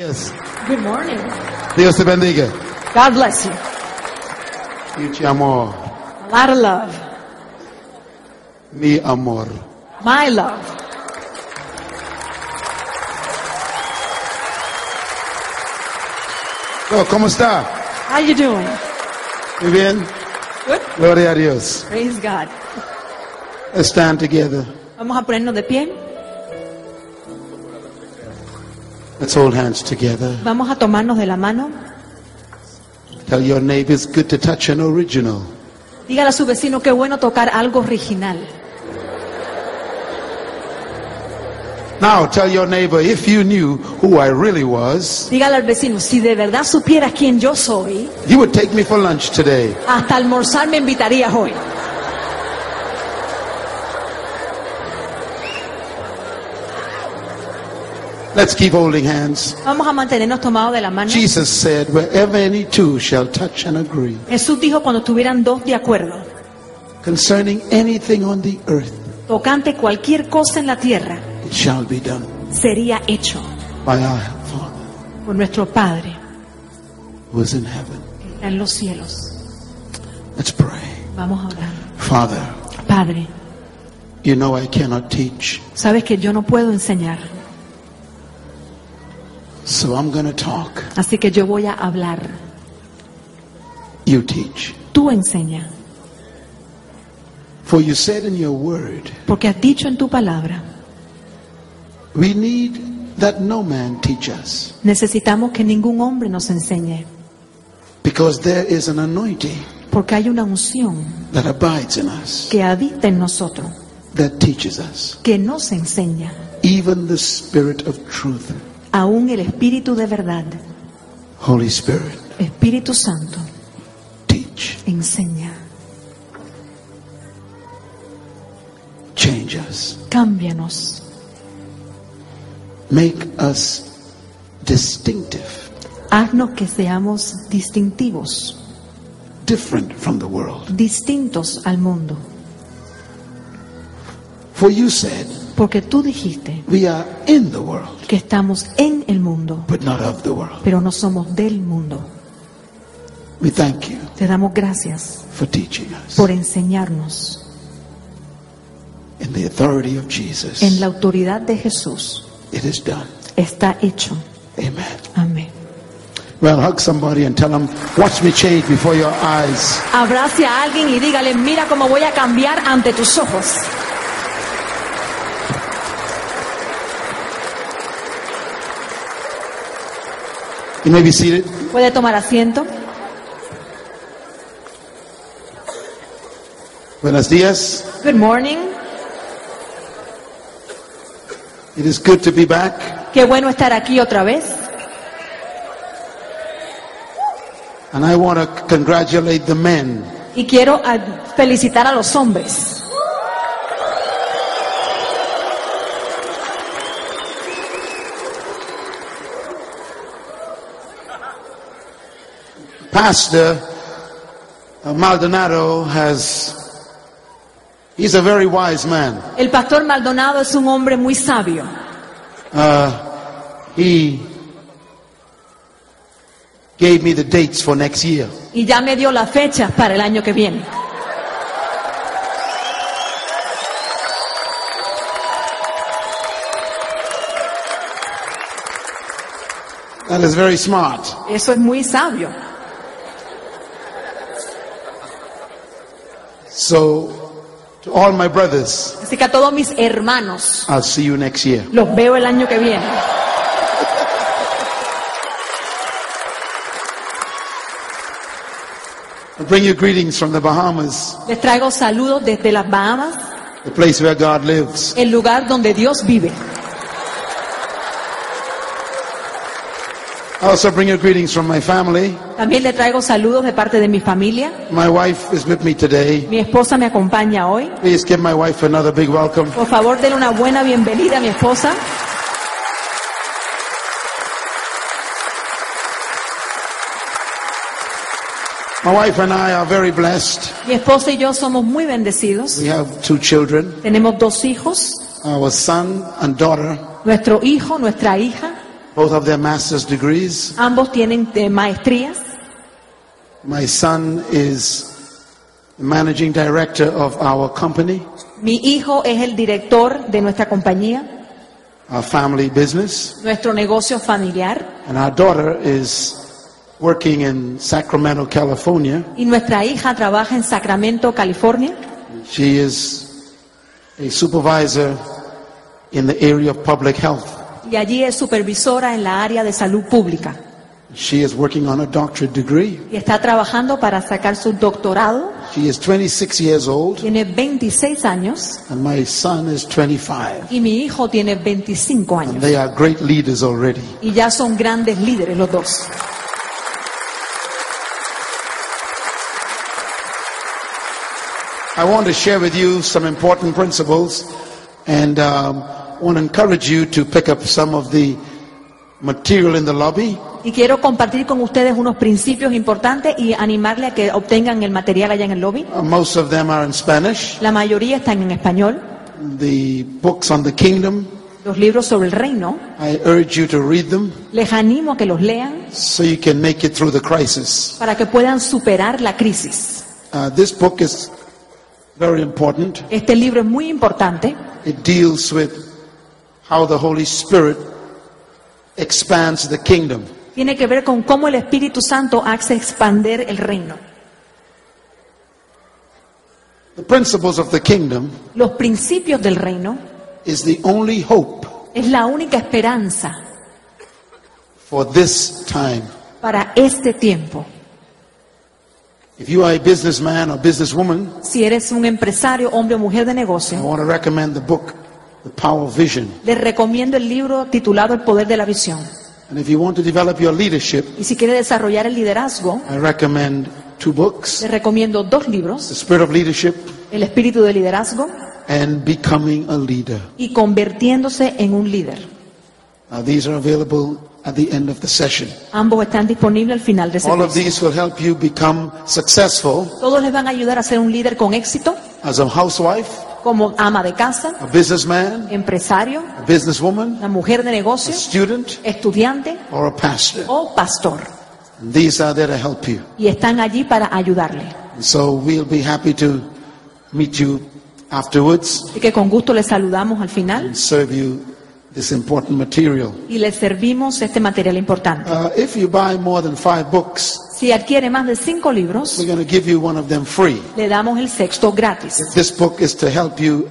Yes. Good morning. Dios te bendiga. God bless you. Mucho amor. A lot of love. Mi amor. My love. Oh, ¿Cómo está? How you doing? Muy bien. Good. Gloria a Dios. Praise God. Let's stand together. Vamos a ponernos de pie. Let's hold hands together. Vamos a tomarnos de la mano. Tell your neighbor it's good to touch an original. Dígale a su vecino qué bueno tocar algo original. Now tell your neighbor if you knew who I really was, Dígale al vecino, si de verdad supieras quién yo soy, you would take me for lunch today. hasta almorzar me invitarías hoy. Let's keep holding hands. Vamos a mantenernos tomados de la mano. Jesus said, wherever any two shall touch and agree Jesús dijo cuando estuvieran dos de acuerdo, concerning anything on the earth, tocante cualquier cosa en la tierra, it shall be done sería hecho by our Father por nuestro Padre who is in heaven. en los cielos. Let's pray. Vamos a orar. Father, Padre, you know I cannot teach, sabes que yo no puedo enseñar, so I'm going to talk. así que yo voy a hablar. You teach. Tú enseña, For you said in your word, porque has dicho en tu palabra, we need that no man teach us, necesitamos que ningún hombre nos enseñe, because there is an anointing porque hay una unción that abides in us, que habita en nosotros, that teaches us. que nos enseña, Even the Spirit of truth, aún el Espíritu de verdad, Holy Spirit, Espíritu Santo, teach, enseña, change us, cámbianos, make us distinctive, haznos que seamos distintivos, different from the world. distintos al mundo, For you said, porque tú dijiste we are in the world, que estamos en el mundo, but not of the world. pero no somos del mundo. We thank you Te damos gracias for teaching us. por enseñarnos In the authority of Jesus, en la autoridad de Jesús. it is done. Está hecho. Amen. Amén. Well, hug somebody and tell them, watch me change before your eyes. Abrace a alguien y dígale, mira cómo voy a cambiar ante tus ojos. You may be seated. Puede tomar asiento. Buenos dias. Good morning. It is good to be back. Qué bueno estar aquí otra vez. And I want to congratulate the men Y quiero felicitar a los hombres. Pastor uh, Maldonado has, he's a very wise man. El pastor Maldonado es un hombre muy sabio. Uh, he gave me the dates for next year. Y ya me dio las fechas para el año que viene. That is very smart. Eso es muy sabio. So, to all my brothers, Así que a todos mis hermanos I'll see you next year. los veo el año que viene. I bring you greetings from the Bahamas, Les traigo saludos desde las Bahamas, the place where God lives. el lugar donde Dios vive. Also bring you greetings from my family. También le traigo saludos de parte de mi familia. My wife is with me today. Mi esposa me acompaña hoy. Please give my wife another big welcome. Por favor, denle una buena bienvenida a mi esposa. My wife and I are very blessed. Mi esposa y yo somos muy bendecidos. We have two children, Tenemos dos hijos. our son and daughter, Nuestro hijo, nuestra hija, both of their master's degrees. ambos tienen eh, maestrías. My son is the managing director of our company, Mi hijo es el director de nuestra compañía, our family business, nuestro negocio familiar. and our daughter is working in Sacramento, California. Y nuestra hija trabaja en Sacramento, California. She is a supervisor in the area of public health. Y allí es supervisora en la área de salud pública. She is working on a doctorate degree. Y está trabajando para sacar su doctorado. She is 26 years old, Tiene 26 años. and my son is 25. Y mi hijo tiene 25 And años. they are great leaders already. Y ya son grandes líderes los dos. I want to share with you some important principles and um, want to encourage you to pick up some of the material in the lobby. Y quiero compartir con ustedes unos principios importantes y animarle a que obtengan el material allá en el lobby. Uh, most of them are in Spanish. La mayoría están en español. The books on the kingdom, Los libros sobre el reino. I urge you to read them Les animo a que los lean so you can make it through the crisis. para que puedan superar la crisis. Uh, this book is very important. Este libro es muy importante. It deals with how the Holy Spirit expands the kingdom. Tiene que ver con cómo el Espíritu Santo hace expander el reino. The principles of the kingdom Los principios del reino is the only hope es la única esperanza for this time. para este tiempo. If you are a businessman or businesswoman, Si eres un empresario, hombre o mujer de I negocio, want to recommend the book, The Power of Vision. les recomiendo el libro titulado El poder de la visión. And if you want to develop your leadership, Y si quiere desarrollar el liderazgo, I recommend two books, les recomiendo dos The libros, Spirit of Leadership El espíritu de liderazgo and Becoming a Leader. y Convirtiéndose en un líder. Now, these are available at the end of the session. Ambos están disponibles al final de ese All of these will help you become successful Todos les van a ayudar a ser un líder con éxito, as a housewife, como ama de casa, a businessman, empresario, a businesswoman, una mujer de a negocio, student, estudiante or a pastor. o pastor. And these are there to help you. Y están allí para ayudarle. And so we'll be happy to meet you afterwards Así que con gusto les saludamos al final and serve you this important material. y les servimos este material importante. Uh, if you buy more than five books, Si adquiere más de cinco libros, we're going to give you one of them free. le damos el sexto gratis. This book is to help you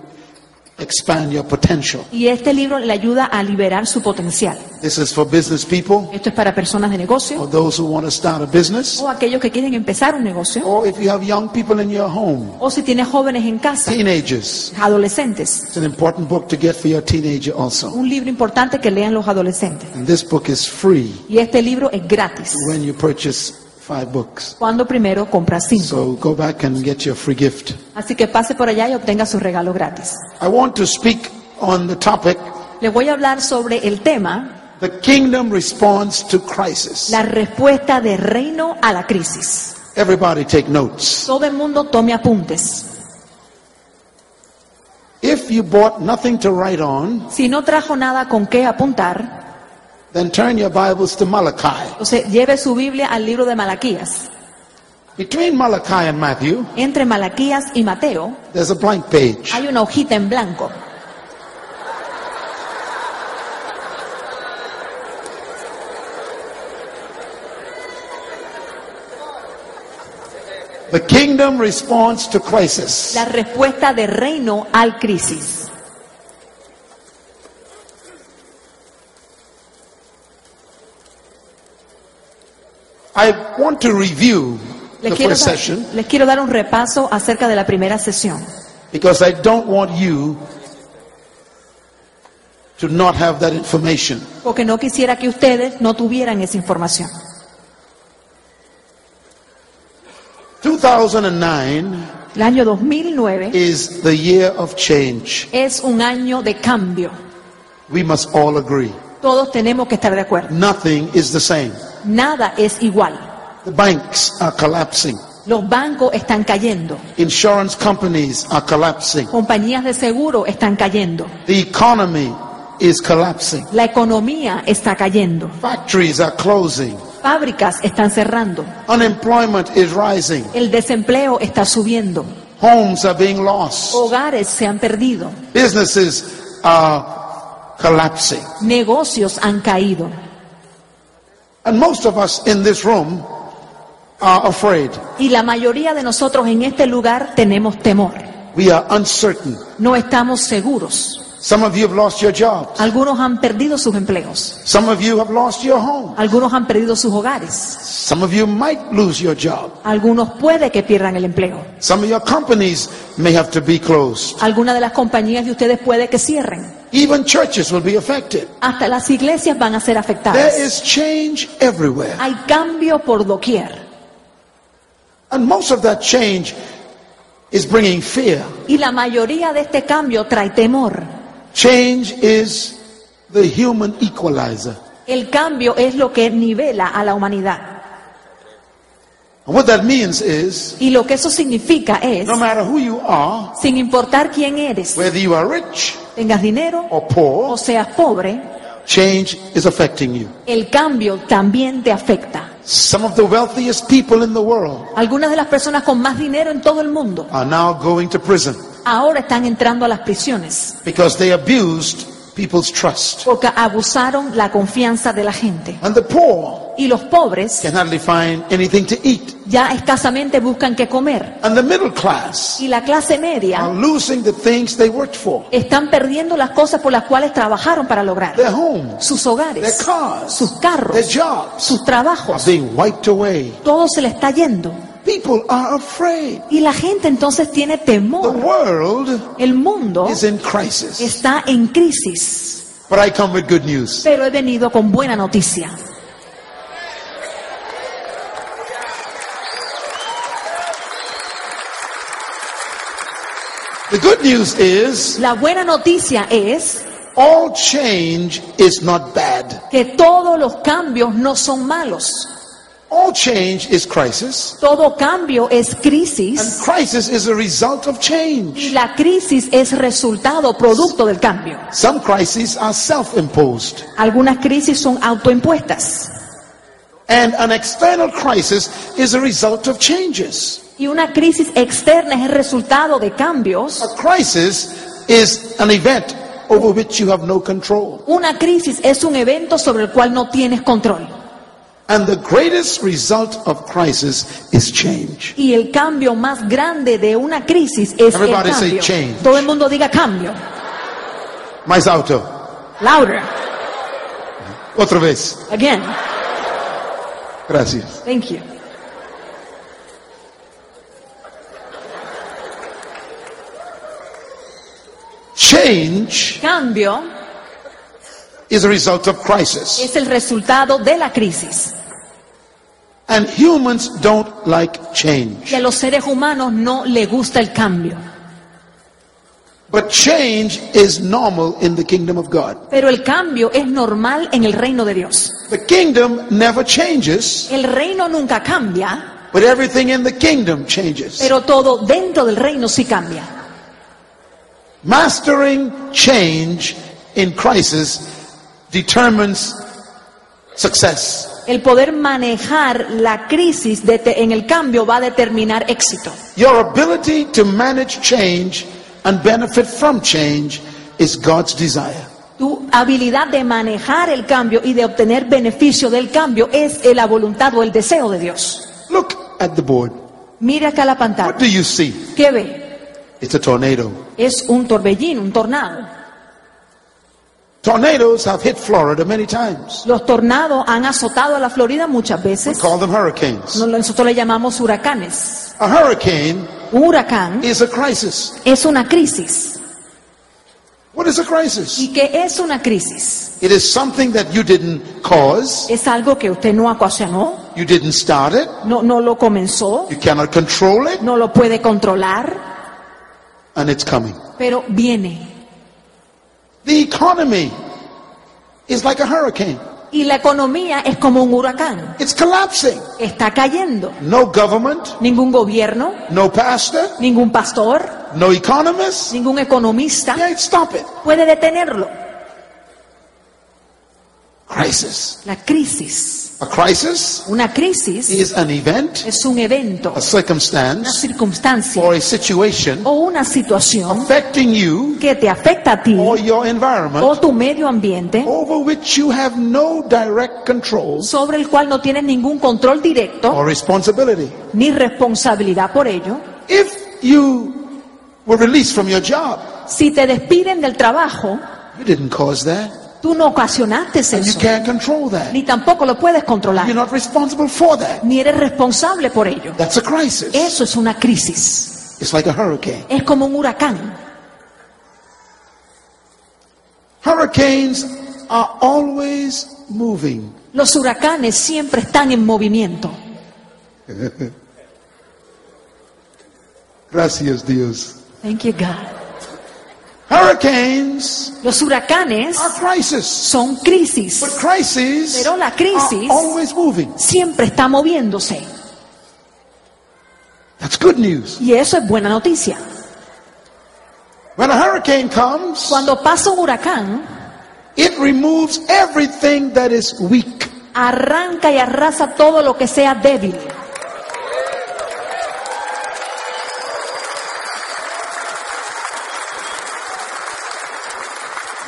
expand your potential. Y este libro le ayuda a liberar su potencial. This is for business people Esto es para personas de negocio or those who want to start a business, o aquellos que quieren empezar un negocio or if you have young people in your home, o si tienes jóvenes en casa, teenagers. adolescentes. It's an important book to get for your teenager also. Un libro importante que lean los adolescentes. And this book is free Y este libro es gratis. when you purchase five books. Cuando primero compras cinco. So go back and get your free gift. Así que pase por allá y obtenga su regalo gratis. I want to speak on the topic Les voy a hablar sobre el tema, the kingdom response to crisis. la respuesta de reino a la crisis. Everybody take notes. Todo el mundo tome apuntes. If you bought nothing to write on, Si no trajo nada con qué apuntar, then turn your Bibles to Malachi. entonces lleve su Biblia al libro de Malaquías. Between Malachi and Matthew, Entre Malaquías y Mateo there's a blank page. hay una hojita en blanco. The kingdom response to crisis. La respuesta de reino al crisis. I want to review the quiero, first dar, session les quiero dar un repaso acerca de la primera sesión, because I don't want you to not have that information. porque no quisiera que ustedes no tuvieran esa información. 2009 El año 2009 is the year of change. es un año de cambio. We must all agree. Todos tenemos que estar de acuerdo. Nothing is the same. Nada es igual. The banks are collapsing. Los bancos están cayendo. Insurance companies are collapsing. Compañías de seguro están cayendo. The economy is collapsing. La economía está cayendo. Factories are closing. Fábricas están cerrando. Unemployment is rising. El desempleo está subiendo. Homes are being lost. Hogares se han perdido. Businesses are collapsing. Negocios han caído. And most of us in this room are afraid. Y la mayoría de nosotros en este lugar tenemos temor. We are uncertain. No estamos seguros. Some of you have lost your jobs. Algunos han perdido sus empleos. Some of you have lost your home. Algunos han perdido sus hogares. Some of you might lose your job. Algunos puede que pierdan el empleo. Some of your companies may have to be closed. Algunas de las compañías de ustedes puede que cierren. Even churches will be affected. Hasta las iglesias van a ser There afectadas. is change everywhere. Hay cambio por doquier. And most of that change is bringing fear. Y la mayoría de este cambio trae temor. Change is the human equalizer. El cambio es lo que nivela a la humanidad. And what that means is Y lo que eso significa es, no matter who you are, sin importar quién eres, whether you are rich tengas dinero or poor, o seas pobre, change is affecting you. el cambio también te afecta. Some of the wealthiest people in the world Algunas de las personas con más dinero en todo el mundo are now going to prison ahora están entrando a las prisiones because they abused people's trust. porque abusaron la confianza de la gente. And the poor Y los pobres can hardly find anything to eat. ya escasamente buscan qué comer. And the middle class Y la clase are media losing the things they worked for. están perdiendo las cosas por las cuales trabajaron para lograr. Their homes, Sus their hogares, cars, sus their carros, jobs sus are trabajos. being wiped away. Todo se le está yendo. People are afraid. Y la gente entonces tiene The temor. world El mundo is in crisis. está en crisis. But I come with good news. Pero he venido con buena noticia. The good news is La buena noticia es all change is not bad. que todos los cambios no son malos. All change is crisis. Todo cambio es And crisis crisis is a result of y change. la crisis es resultado, producto del cambio. Some crises are self-imposed. Algunas crisis son autoimpuestas And an external crisis is a result of changes. y una crisis externa es el resultado de cambios. A crisis is an event over which you have no control. Una crisis es un evento sobre el cual no tienes control. And the greatest result of crisis is change. Y el cambio más grande de una crisis es el Everybody say cambio. change. Todo el mundo diga cambio. Mais alto. Louder. Otra vez. Again. Gracias. Thank you. Change Cambio is a result of crisis. es el resultado de la crisis. And humans don't like change. Y a los seres humanos no le gusta el cambio. But change is normal in the kingdom of God. Pero el cambio es normal en el reino de Dios. The kingdom never changes, El reino nunca cambia, but everything in the kingdom changes. pero todo dentro del reino sí cambia. Mastering change in crisis determines success. El poder manejar la crisis de en el cambio va a determinar éxito. Your ability to manage change and benefit from change is God's desire. Tu habilidad de manejar el cambio y de obtener beneficio del cambio es la voluntad o el deseo de Dios. Look at the board. Mire acá la What pantalla. do you see? ¿Qué ve? It's a tornado. Es un torbellino, un tornado. Tornadoes have hit Florida many times. Los tornados han azotado a la Florida muchas We veces. call them hurricanes. Nosotros le llamamos huracanes. A hurricane Un huracán is a crisis. es una crisis. What is a crisis? ¿Y qué es una crisis? It is something that you didn't cause, Es algo que usted no ocasionó, you didn't start it, no, no lo comenzó, you cannot control it, no lo puede controlar, and it's coming. pero viene. The economy is like a hurricane. Y la economía es como un huracán. It's collapsing. Está cayendo. No government, Ningún gobierno, no pastor, ningún pastor, no economist ningún economista stop it. puede detenerlo. Crisis. La crisis. A crisis Una crisis is an event, es un evento, a una circumstance, circunstancia or a situation o una situación affecting you que te afecta a ti or your environment o tu medio ambiente over which you have no direct control sobre el cual no tienes ningún control directo or responsibility. ni responsabilidad por ello. If you were released from your job, Si te despiden del trabajo, you didn't cause that, tú no ocasionaste and you eso, can't control that. ni tampoco lo puedes You're controlar, not responsible for that. ni eres responsable por ello. That's a crisis. Eso es una crisis. It's like a hurricane. Es como un huracán. Hurricanes are always moving. Los huracanes siempre están en movimiento. Gracias, Dios. Thank you, God. Hurricanes Los huracanes are crisis. son crisis. But crises Pero la crisis- are always moving. Siempre está moviéndose. That's good news. Y eso es buena noticia. When a hurricane comes, Cuando pasa un huracán, it removes everything that is weak. arranca y arrasa todo lo que sea débil.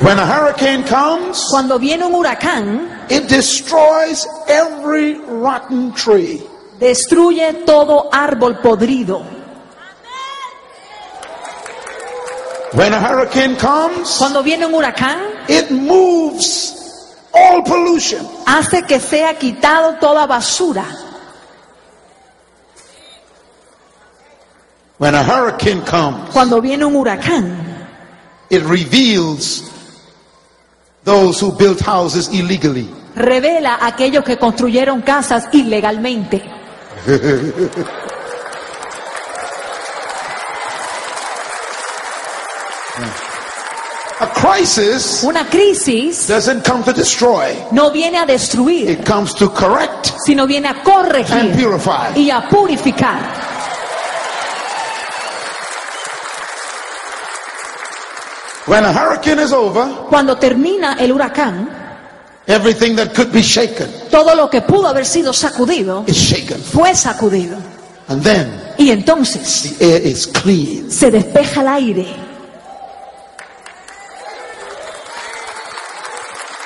When a hurricane comes, Cuando viene un huracán, it destroys every rotten tree. destruye todo árbol podrido. When a hurricane comes, Cuando viene un huracán, it moves all pollution. hace que sea quitado toda basura. When a hurricane comes, Cuando viene un huracán, it reveals those who built houses illegally. revela a aquellos que construyeron casas ilegalmente. A crisis Una crisis doesn't come to destroy, no viene a destruir, it comes to correct sino viene a and corregir purify. y a purificar. When a hurricane is over, Cuando termina el huracán, everything that could be shaken todo lo que pudo haber sido sacudido is shaken. fue sacudido. And then Y entonces the air is clean. se despeja el aire.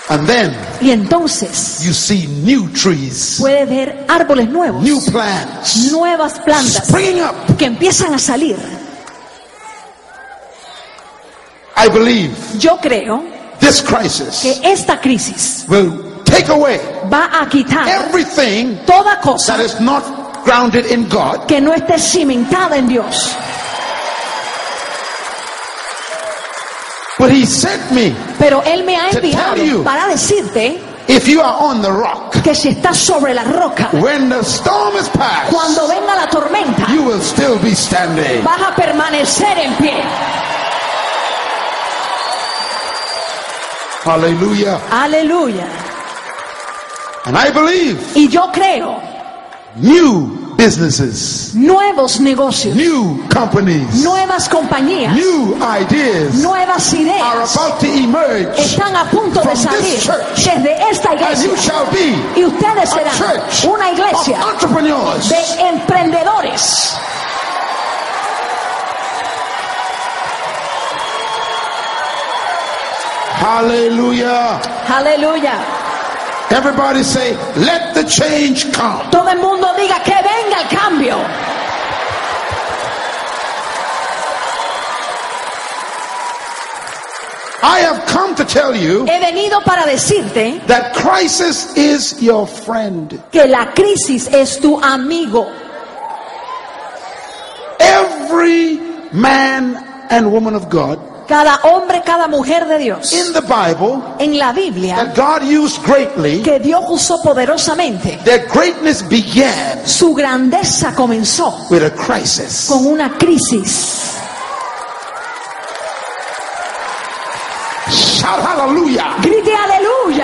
And then Y entonces you see new trees, puede ver árboles nuevos, new plants nuevas plantas up. que empiezan a salir. I believe Yo creo this crisis que esta crisis will take away va a quitar everything toda cosa that is not grounded in God que no esté cimentada en Dios. But he sent me. Pero Él me ha To tell enviado you. para decirte If you are on the rock, que si estás sobre la roca, when the storm is past, cuando venga la tormenta, you will still be standing. vas a permanecer en pie. Hallelujah. Aleluya. And I believe Y yo creo new businesses, nuevos negocios, new companies, nuevas compañías, new ideas nuevas are ideas about to emerge. están a punto de From salir this church. desde esta And you iglesia. shall be Y ustedes a serán church una iglesia of entrepreneurs. de emprendedores. Hallelujah. Hallelujah. Everybody say, let the change come. Todo el mundo diga que venga el cambio. I have come to tell you He venido para decirte that crisis is your friend. que la crisis es tu amigo. Every man and woman of God cada hombre, cada mujer de Dios. in the Bible En la Biblia, that God used greatly, que Dios usó poderosamente, their greatness began su grandeza comenzó with a crisis. con una crisis. Shout hallelujah. Grite aleluya.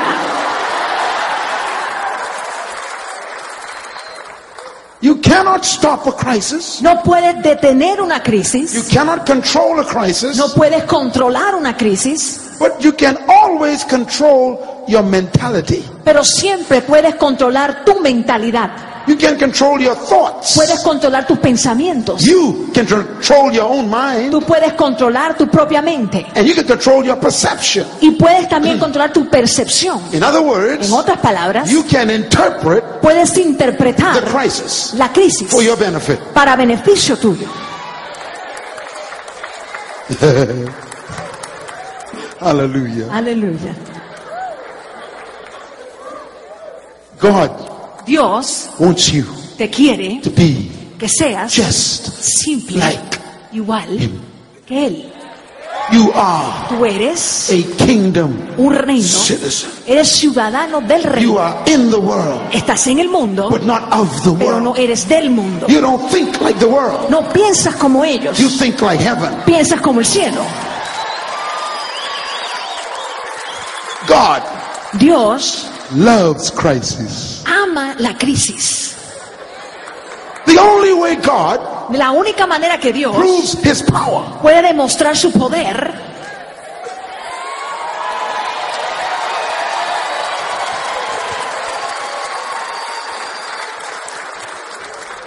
You cannot stop a crisis. No puedes detener una You crisis, cannot control a crisis. no puedes controlar una crisis, But you can always control your mentality. pero siempre puedes controlar tu mentalidad, You can control your thoughts. puedes controlar tus pensamientos, You can control your own mind. tú puedes controlar tu propia mente And you can control your perception. y puedes también controlar tu percepción. In other words, En otras palabras, you can interpret puedes the interpretar crisis la crisis for your benefit. para beneficio tuyo. Hallelujah. Aleluya. God Dios wants you te quiere to be que seas just simple, like igual Him. que Él. You are Tú eres a kingdom un reino, citizen. eres ciudadano del You reino. are in the world, Estás en el mundo, but not of the pero no world. eres del mundo. You don't think like the world. No piensas como ellos, You think like heaven. piensas como el cielo. God Dios loves crisis. ama la crisis. The only way God La única manera que Dios proves his power puede demostrar su poder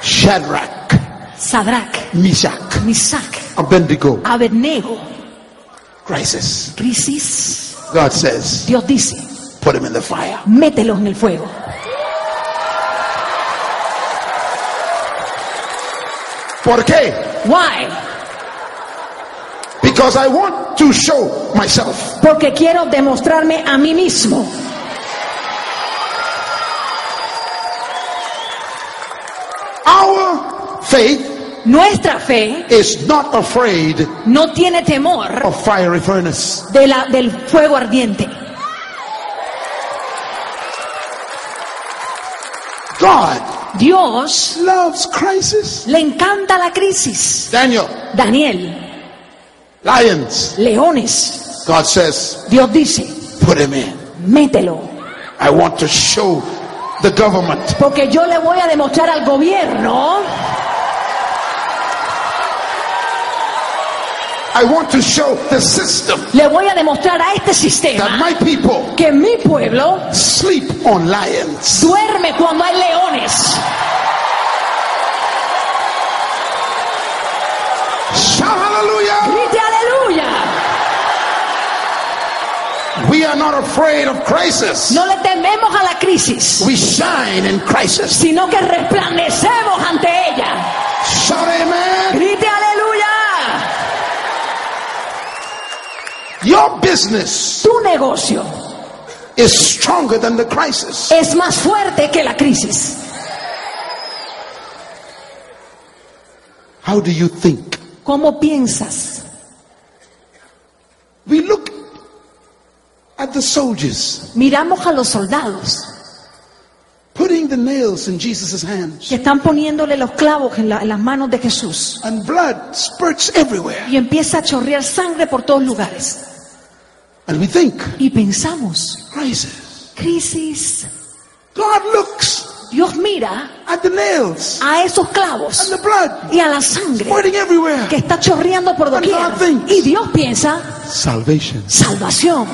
Shadrach, Sadrach, Meshach, Misac, Abednego, Abednego, crisis. crisis. God says, Dios dice, put him in the fire. mételos en el fuego. ¿Por qué? Why? Because I want to show myself. Porque quiero demostrarme a mí mismo. Our faith Nuestra fe is not afraid no tiene temor of fiery furnace. de la, del fuego ardiente. God Dios loves crisis. le encanta la crisis. Daniel, Daniel, lions. leones. God says, Dios dice, put him in. mételo. I want to show the government Porque yo le voy a demostrar al gobierno, I want to show the system le voy a demostrar a este that sistema my people que mi pueblo sleep on lions. duerme cuando hay leones. Shout hallelujah. Grite aleluya. We are not afraid of crisis. No le tememos a la crisis, We shine in crisis. sino que resplandecemos ante ella. Shout amen. Grite Your business Tu negocio is stronger than the crisis. es más fuerte que la crisis. How do you think? ¿Cómo piensas? We look at the soldiers Miramos a los soldados putting the nails in Jesus' hands, que están poniéndole los clavos en, la- en las manos de Jesús and blood spurts everywhere. y empieza a chorrear sangre por todos lugares. And we think, Y pensamos, crisis. crisis. God looks Dios mira at the nails a esos and clavos the blood y a la sangre que está chorreando por doquier. And Y Dios piensa, Salvation. salvación.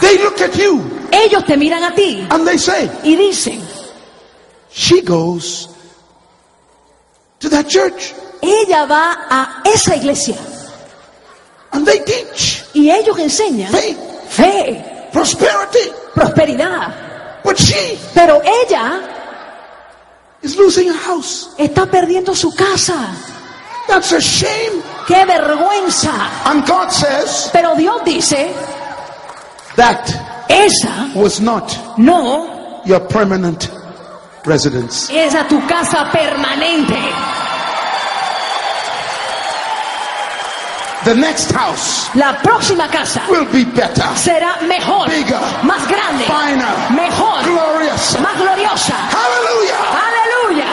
They look at you Ellos te miran a ti and they say, y dicen, She goes to that church ella va a esa iglesia and they teach y ellos enseñan faith, fe, prosperity. prosperidad. But she Pero ella is losing a house. está perdiendo su casa. That's a shame. ¡Qué vergüenza! And God says Pero Dios dice, that esa was not no your permanent residence. es a tu casa permanente. The next house La próxima casa will be better, será mejor, Bigger. más grande, finer, mejor, glorious. más gloriosa. Hallelujah. Aleluya.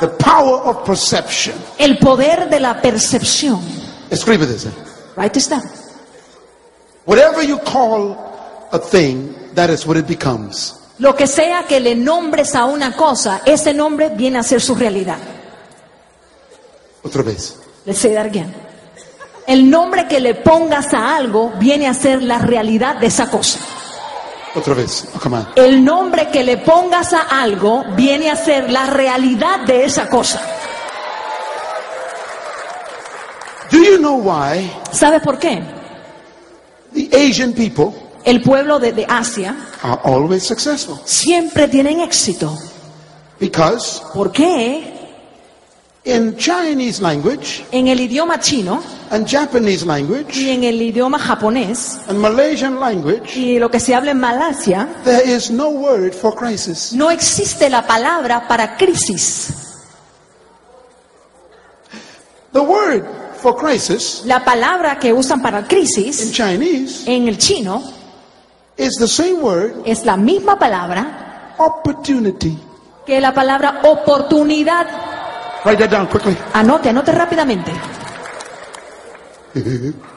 The power of perception. El poder de la percepción. Escribe this. Write this down. Whatever you call a thing, that is what it becomes. Lo que sea que le nombres a una cosa, ese nombre viene a ser su realidad. Otra vez. Let's say that again. El nombre que le pongas a algo viene a ser la realidad de esa cosa. Otra vez. Oh, come on. El nombre que le pongas a algo viene a ser la realidad de esa cosa. Do you know why ¿Sabe por qué? The Asian people El pueblo de, de Asia are always successful? siempre tienen éxito. Because ¿Por qué? in Chinese language En el idioma chino and Japanese y language en el idioma japonés and Malaysian language, y lo que se habla en Malasia, there is no word for crisis. no existe la palabra para crisis. The word for crisis La palabra que usan para in crisis Chinese en el chino is the same word, es la misma palabra opportunity. que la palabra oportunidad. Write that down quickly. Anote, anote rápidamente.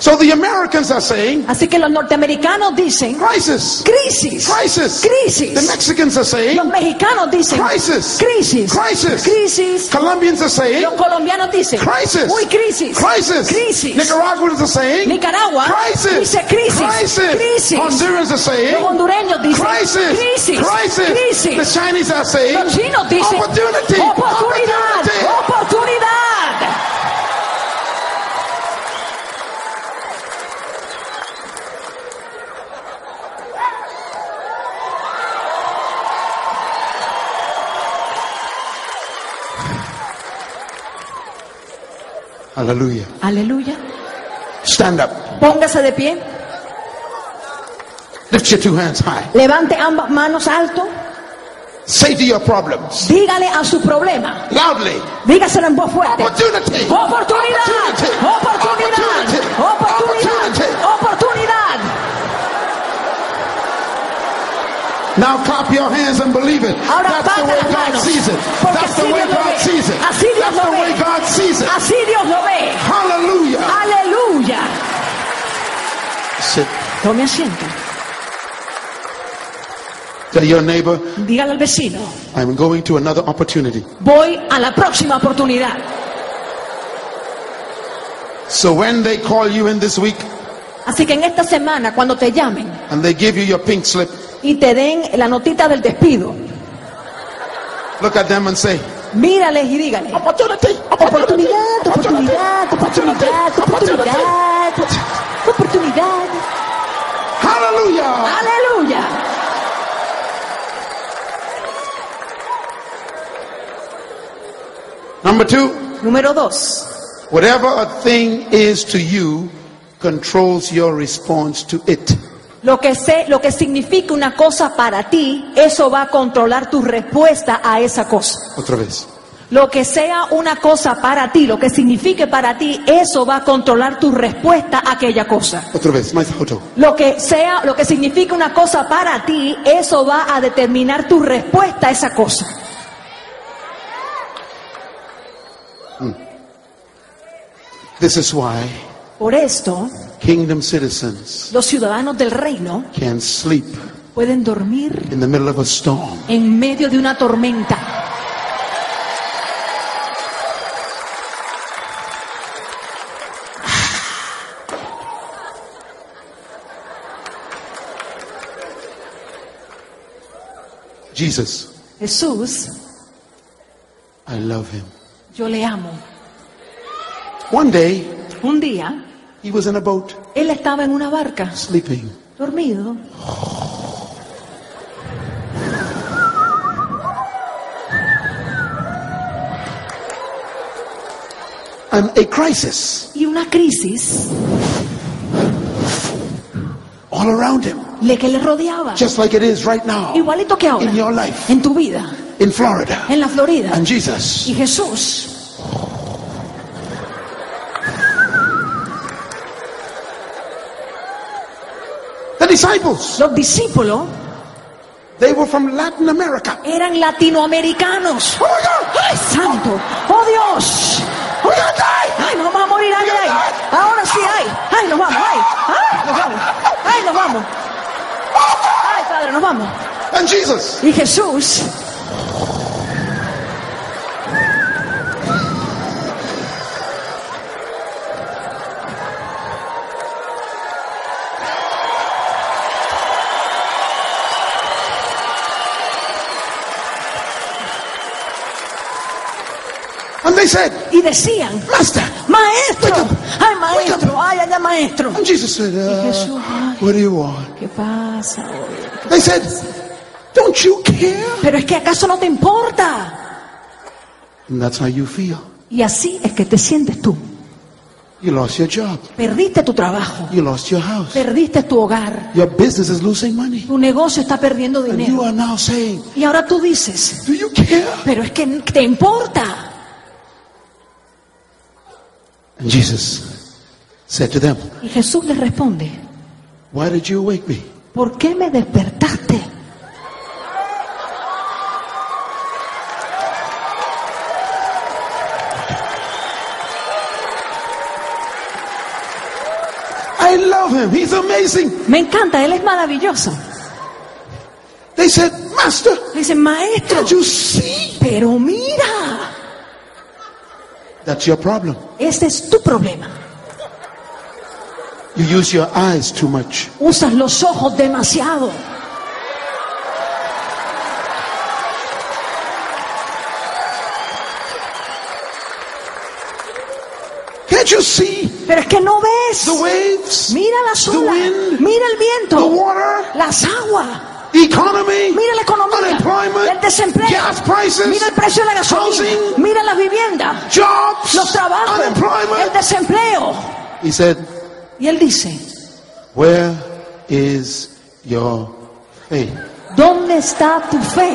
So the Americans are saying Así que los norteamericanos dicen crisis, crisis, crisis. crisis. The Mexicans are saying Los mexicanos dicen crisis, crisis, crisis. crisis. Colombians are saying Los colombianos dicen crisis, Uy, crisis, crisis. crisis. Nicaraguans are saying Nicaragua crisis, dice crisis, crisis. crisis. Hondurans are saying Los hondureños dicen crisis, crisis, crisis. crisis. The Chinese are saying Los chinos dicen opportunity, oportunidad, opportunity. oportunidad. Hallelujah. Aleluya. Stand up. Póngase de pie. Lift your two hands high. Levante ambas manos alto. Say to your problems Dígale a su problema. loudly. Dígaselo en voz fuerte. Opportunity. Oportunidad. Opportunity. Oportunidad. Opportunity. Now clap your hands and believe it. Ahora That's the way God sees it. That's the way God sees it. Así Dios That's the ve. way God sees it. Así Dios lo ve. Hallelujah. Aleluya. Sit. Tome asiento. Tell your neighbor, Dígale al vecino. I'm going to another opportunity. Voy a la próxima oportunidad. So when they call you in this week Así que en esta semana, cuando te llamen and they give you your pink slip, y te den la notita del despido, look at them and say, mírales y dígale. Opportunity. Oportunidad, oportunidad, oportunidad, oportunidad, oportunidad. Hallelujah. Aleluya. Number two, Número dos. whatever a thing is to you controls your response to it. Lo que sé, lo que significa una cosa para ti, eso va a controlar tu respuesta a esa cosa. Otra vez. Lo que sea una cosa para ti, lo que signifique para ti, eso va a controlar tu respuesta a aquella cosa. Otra vez. My photo. Lo que sea, lo que significa una cosa para ti, eso va a determinar tu respuesta a esa cosa. This is why Por esto, kingdom citizens los ciudadanos del reino can sleep pueden dormir in the middle of a storm. en medio de una tormenta. Jesus, Jesús, I love him. yo le amo. One day, Un día, he was in a boat él estaba en una barca, sleeping. dormido. And a crisis Y una crisis all around him, le que le rodeaba. just like it is right now Igualito que ahora. in your life, En tu vida. in Florida. En la Florida. And Jesus, Y Jesús. Disciples, Los discípulos they were from Latin America. eran latinoamericanos. Oh my God! ¡Ay, santo! ¡Oh, Dios! Gonna die! ¡Ay, nos vamos a morir! ¡Ay, ay! Ahora sí, ay! ¡Ay, nos vamos! ¡Ay! ¡Ay, nos vamos! ¡Ay, nos vamos! ¡Ay, Padre, nos vamos! And Jesus, Y Jesús said, y decían, Master. ¡Maestro! Up. ¡Ay, maestro! ¡Ay, allá, maestro! And Jesus said, Jesús, uh, ay. What do you want? ¿Qué pasa hoy? They said, Don't you care? Pero es que acaso no te importa. And that's how you feel. Y así es que te sientes tú. You lost your job. Perdiste tu trabajo, You lost your house. perdiste tu hogar, Your business is losing money. tu negocio está perdiendo And you dinero. are now saying, Y ahora tú dices, Do you care? pero es que te importa. And Jesus said to them, Y Jesús les responde, Why did you wake me? ¿por qué me despertaste? I love him. He's amazing. Me encanta, Él es maravilloso. They said, Master, Dicen, maestro, can't you see? pero mira, That's your problem. ese es tu problema. You use your eyes too much. Usas los ojos demasiado. Can't you see Pero es que no ves. the waves, Mira las the olas, wind, mira el the viento, water, las aguas, the economy, mira la economía, unemployment, el desempleo, gas prices, mira el precio de la gasolina, housing, mira las viviendas, jobs, los trabajos, el desempleo. He said, Y él dice, Where is your faith? ¿dónde está tu fe?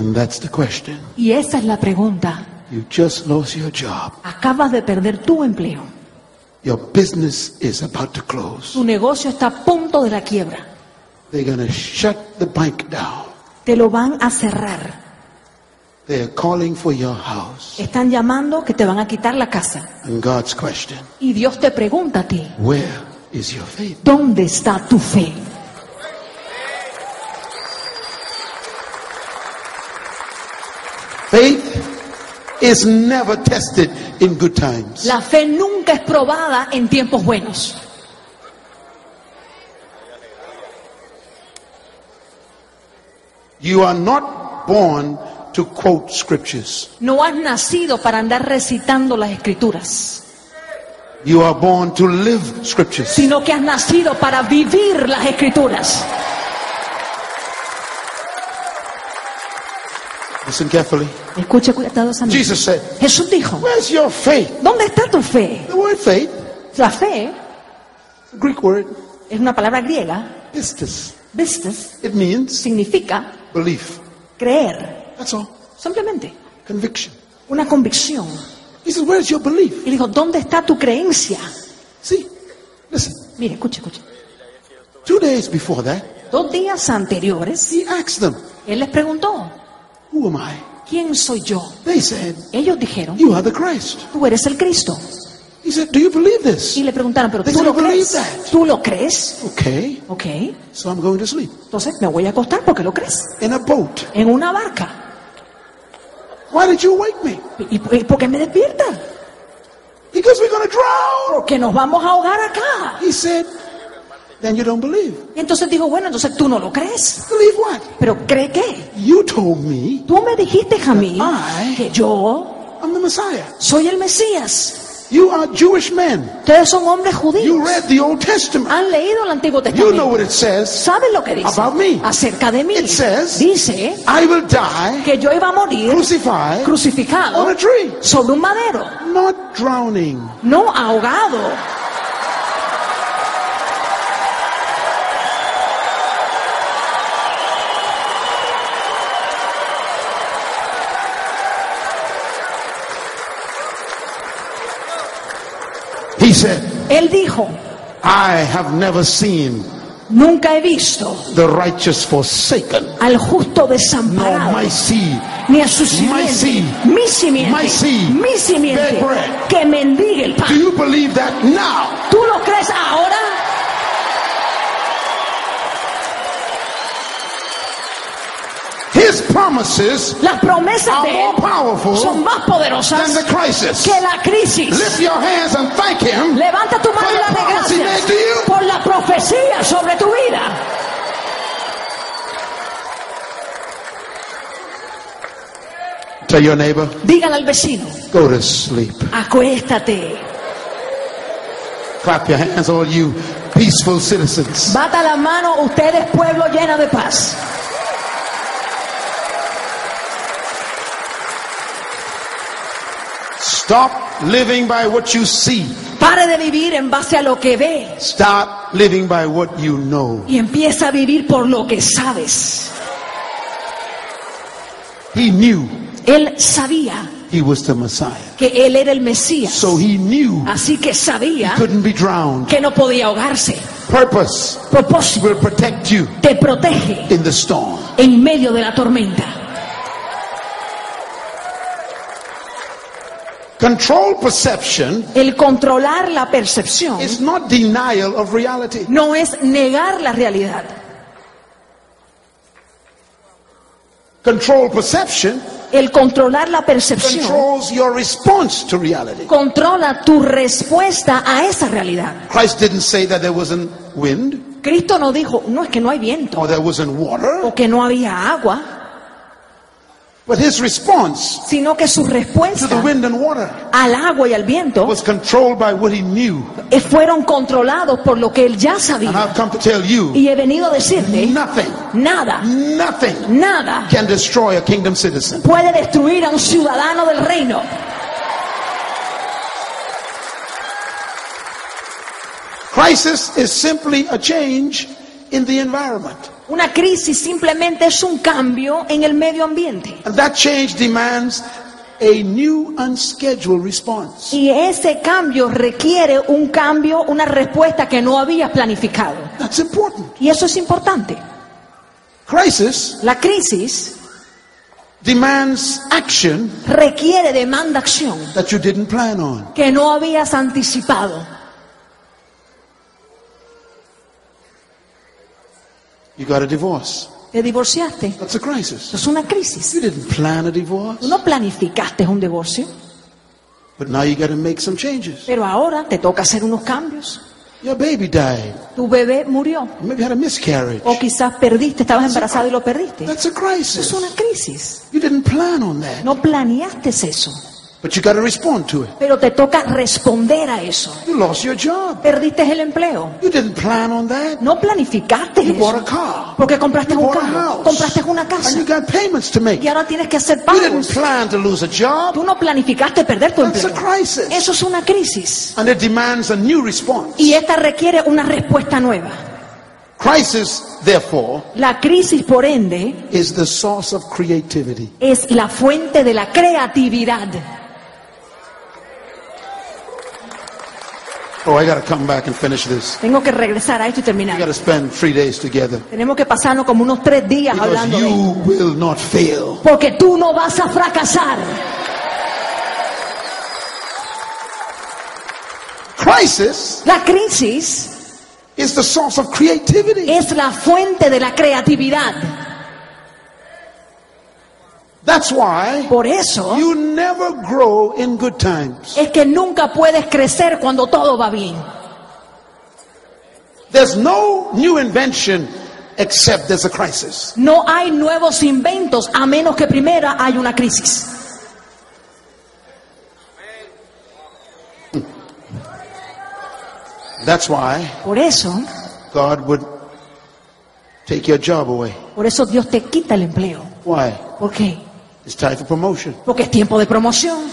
And that's the question. Y esa es la pregunta. You just lost your job. Acabas de perder tu empleo. Your business is about to close. Tu negocio está a punto de la quiebra. They're going to shut the bank down. Te lo van a cerrar. They're calling for your house. Están llamando que te van a quitar la casa. And God's question, Y Dios te pregunta a ti, where is your faith? ¿dónde está tu fe? Faith is never tested in good times. La fe nunca es probada en tiempos buenos. You are not born to quote scriptures. No has nacido para andar recitando las escrituras, You are born to live scriptures. sino que has nacido para vivir las escrituras. Listen carefully. Escuche cuidadosamente. Jesus said, Jesús dijo, Where's your faith? ¿dónde está tu fe? The word faith, La fe the Greek word, es una palabra griega, pistis. pistis, It means significa belief. creer, That's all. simplemente Conviction. una convicción. He says, Where's your belief? Y dijo, ¿dónde está tu creencia? See, listen. Mire, escuche, escuche. Two days before that, Dos días anteriores, he asked them, él les preguntó, Who am I? ¿quién soy yo? They said, Ellos dijeron, You are the Christ. tú eres el Cristo. He said, Do you believe this? Y le preguntaron, ¿pero They tú lo believe crees? that. ¿Tú lo crees? Okay, Ok, so I'm going to sleep entonces me voy a acostar porque lo crees. in a boat. En una barca. Why did you wake me? ¿Y y por qué me despierta? Because we're going to drown. Porque nos vamos a ahogar acá. He said, Then you don't believe. Y entonces dijo, bueno, entonces tú no lo crees. Believe what? ¿Pero cree qué? You told me Tú me dijiste, Jamil, I- que yo I'm the Messiah. soy el Mesías. You are Jewish men. Ustedes son hombres You judíos. read the Old Testament. Han leído el Antiguo You know Testamento. what it says. ¿Saben lo que dice? About me. Acerca de mí. It says- Dice I will die que yo iba a morir crucified crucificado on a tree, sobre un madero, not drowning. no ahogado. He said, Él dijo, I have never seen nunca he visto the righteous forsaken, al justo nor desamparado, my seed ni a su my simiente, seed, mi simiente, my seed, mi simiente, bread. que mendigue el Do pan. you believe that now? ¿Tú lo crees ahora? His promises Las promesas are de more Él powerful son más than poderosas the crisis. que la crisis. Lift your hands and thank Him. Levanta tu mano y dale gracias por la profecía sobre tu vida. Tell your neighbor, Dígale al vecino, go to sleep. acuéstate. Clap your hands, all you peaceful citizens. Bata la mano, ustedes pueblo lleno de paz. Stop living by what you see. Pare de vivir en base a lo que ve Start living by what you know. y empieza a vivir por lo que sabes. He knew Él sabía he was the Messiah. que Él era el Mesías. So he knew Así que sabía couldn't be drowned. que no podía ahogarse. Purpose Propósito will protect you te protege in the storm. en medio de la tormenta. Control perception El controlar la percepción is not denial of reality. no es negar la realidad. Control perception El controlar la percepción controls your response to reality. controla tu respuesta a esa realidad. Christ didn't say that there wasn't wind Cristo no dijo, no es que no hay viento or there wasn't water, o que no había agua, but his response sino que su to the respuesta wind and water al agua y al viento was controlled by what he knew. eh, fueron controlados por lo que él ya And sabía. I've come to tell you Y he venido a decirte, nothing, nada, nothing nada can destroy a kingdom citizen. puede destruir a un ciudadano del reino. Crisis is simply a change in the environment. Una crisis simplemente es un cambio en el medio ambiente. And that change demands a new unscheduled response. Y ese cambio requiere un cambio, una respuesta que no había planificado. That's important. Y eso es importante. Crisis La crisis demands action requiere, demanda acción that you didn't plan on. que no habías anticipado. You got a divorce. Te divorciaste. That's a crisis. Es una crisis. You didn't plan a divorce, Tú no planificaste un divorcio, but now you got to make some changes. pero ahora te toca hacer unos cambios. Your baby died. Tu bebé murió. Maybe had a miscarriage. O quizás perdiste, estabas embarazado y lo perdiste. That's a crisis. es una crisis. You didn't plan on that, No planeaste eso, but you got to respond to it. pero te toca responder a eso. You lost your job. Perdiste el empleo. You didn't plan on that. No planificaste You bought a eso. car. Porque compraste You un bought a carro, house. compraste una And casa you got payments to make. y ahora tienes que hacer You pagos. didn't plan to lose a job. Tú no planificaste perder tu That's a empleo. crisis. Eso es una crisis And it demands a new response. y esta requiere una respuesta nueva. Crisis, therefore, La crisis, por ende, is the source of creativity. es la fuente de la creatividad. Oh, I got to come back and finish this. Tengo que regresar a esto y We terminar. got to spend three days together. Tenemos que pasarnos como unos tres días Because hablando de you will not fail. Porque tú no vas a fracasar. Crisis La crisis is the source of creativity. es la fuente de la creatividad. That's why Por eso you never grow in good times. es que nunca puedes crecer cuando todo va bien. There's no new invention except there's a crisis. No hay nuevos inventos a menos que primero hay una crisis. That's why Por eso, God would take your job away. por eso Dios te quita el empleo. Why? ¿Por qué? It's time for promotion. Porque es tiempo de promoción.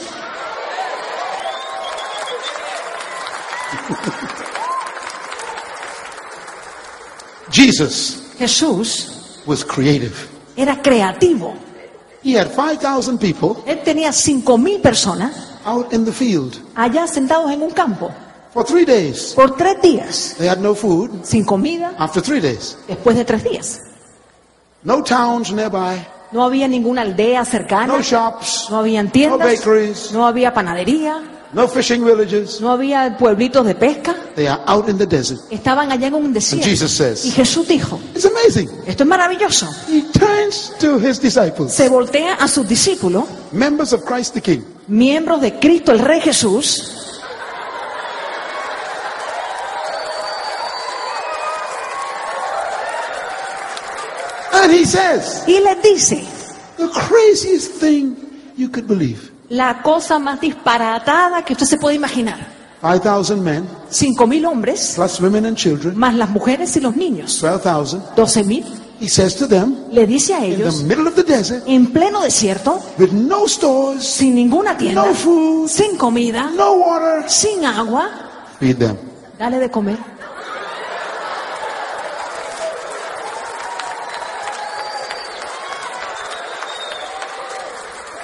Jesus Jesús was creative. era creativo. He had 5,000 people Él tenía cinco mil personas out in the field allá sentados en un campo for three days. por tres días, They had no food sin comida, after three days. después de tres días. No towns nearby, No había ninguna aldea cercana, no shops, no habían no tiendas, bakeries, no había panadería, no fishing villages. no había pueblitos de pesca. They are out in the desert. Estaban allá en un And desierto. Jesus Y says, Jesús dijo, It's amazing. esto es maravilloso. He turns to his disciples, Se voltea a sus discípulos, members of Christ the King. miembros de Cristo el Rey Jesús, And he says, y les dice, the craziest thing you could believe. la cosa más disparatada que usted se puede imaginar. 5,000 men, Cinco mil hombres, plus women and children, más las mujeres y los niños. 12,000. Doce mil. He says to them, Le dice a in the ellos, middle of the desert, en pleno desierto, with no stores, sin ninguna tienda, no food, sin comida, no water, sin agua, feed them. dale de comer.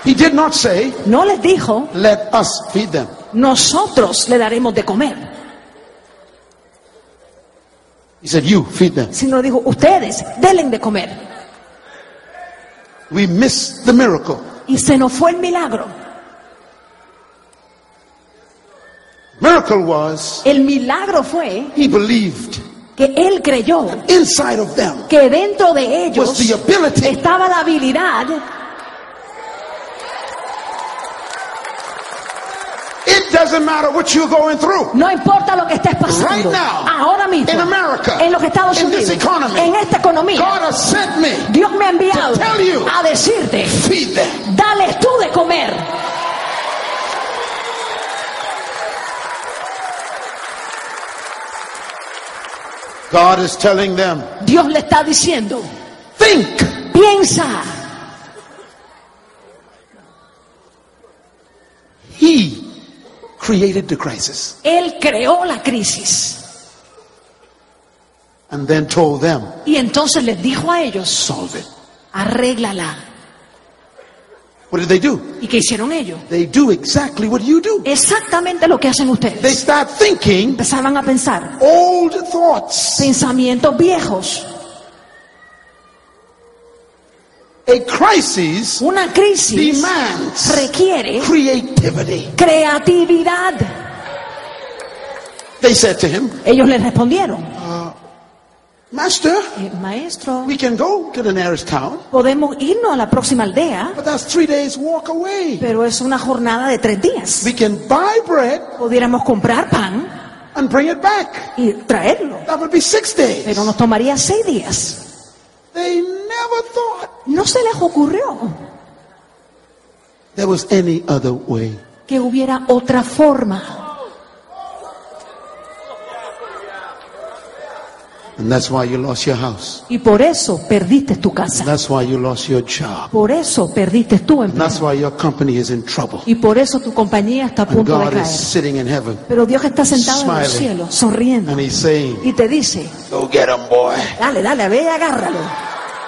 He did not say, No les dijo, let us feed them. nosotros le daremos de comer, He said, you feed them. sino dijo, ustedes denle de comer. We miss the miracle. Y se nos fue el milagro. Miracle was, El milagro fue he believed que él creyó inside of them que dentro de ellos was the ability estaba la habilidad. Doesn't matter what you're going through. No importa lo que estés pasando. Right now, ahora mismo, in America, en los Estados in this Unidos, economy, en esta economía, God has sent me. Dios me ha enviado to tell you, a decirte, Feed them. dale tú de comer. God is telling them, Dios le está diciendo, think. piensa, He created the crisis Él creó la crisis. and then told them, Y entonces les dijo a ellos, solve it. arréglala. What did they do? ¿Y qué hicieron ellos? They do exactly what you do. Exactamente lo que hacen They ustedes. start thinking Empezaban a pensar old thoughts. pensamientos viejos. A crisis Una crisis demands requiere creativity. creatividad. They said to him, Ellos le respondieron, Master, "Eh, maestro, we can go to the nearest town, podemos irnos a la próxima aldea, but that's three days walk away. pero es una jornada de tres días. We can buy bread Pudiéramos comprar pan and bring it back. y traerlo, That would be six days. pero nos tomaría seis días. They never thought No se les ocurrió there was any other way. que hubiera otra forma. And that's why you lost your house. Y por eso perdiste tu casa. That's why you lost your job. Por eso perdiste tu And that's empleo. why your company is in trouble. Y por eso tu compañía está a punto de is caer. sitting in heaven Pero Dios está sentado en Smiling. cielos, sonriendo. and He's saying, Y te dice, Go get him, boy. dale, dale, ve y agárralo.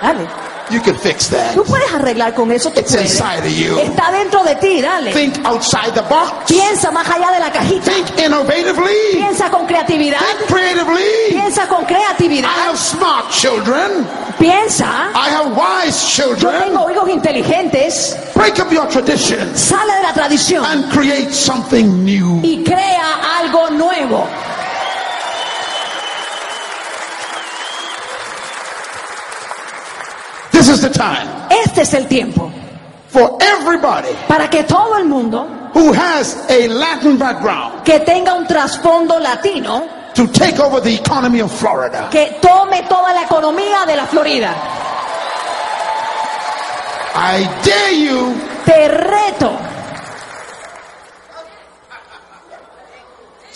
Dale. You can fix that. Tú puedes arreglar con eso, tú It's puedes. inside of you. Está dentro de ti, dale. Think outside the box. Piensa más allá de la cajita. Think innovatively. Piensa con creatividad. Think creatively. Piensa con I creatividad. have smart children. Piensa. I have wise Yo children. tengo hijos inteligentes. Break up your traditions Sale de la tradición and create something new. y crea algo nuevo. This is the time Este es el tiempo for everybody para que todo el mundo who has a Latin background que tenga un trasfondo latino to take over the economy of Florida. que tome toda la economía de la Florida. I dare you Te reto,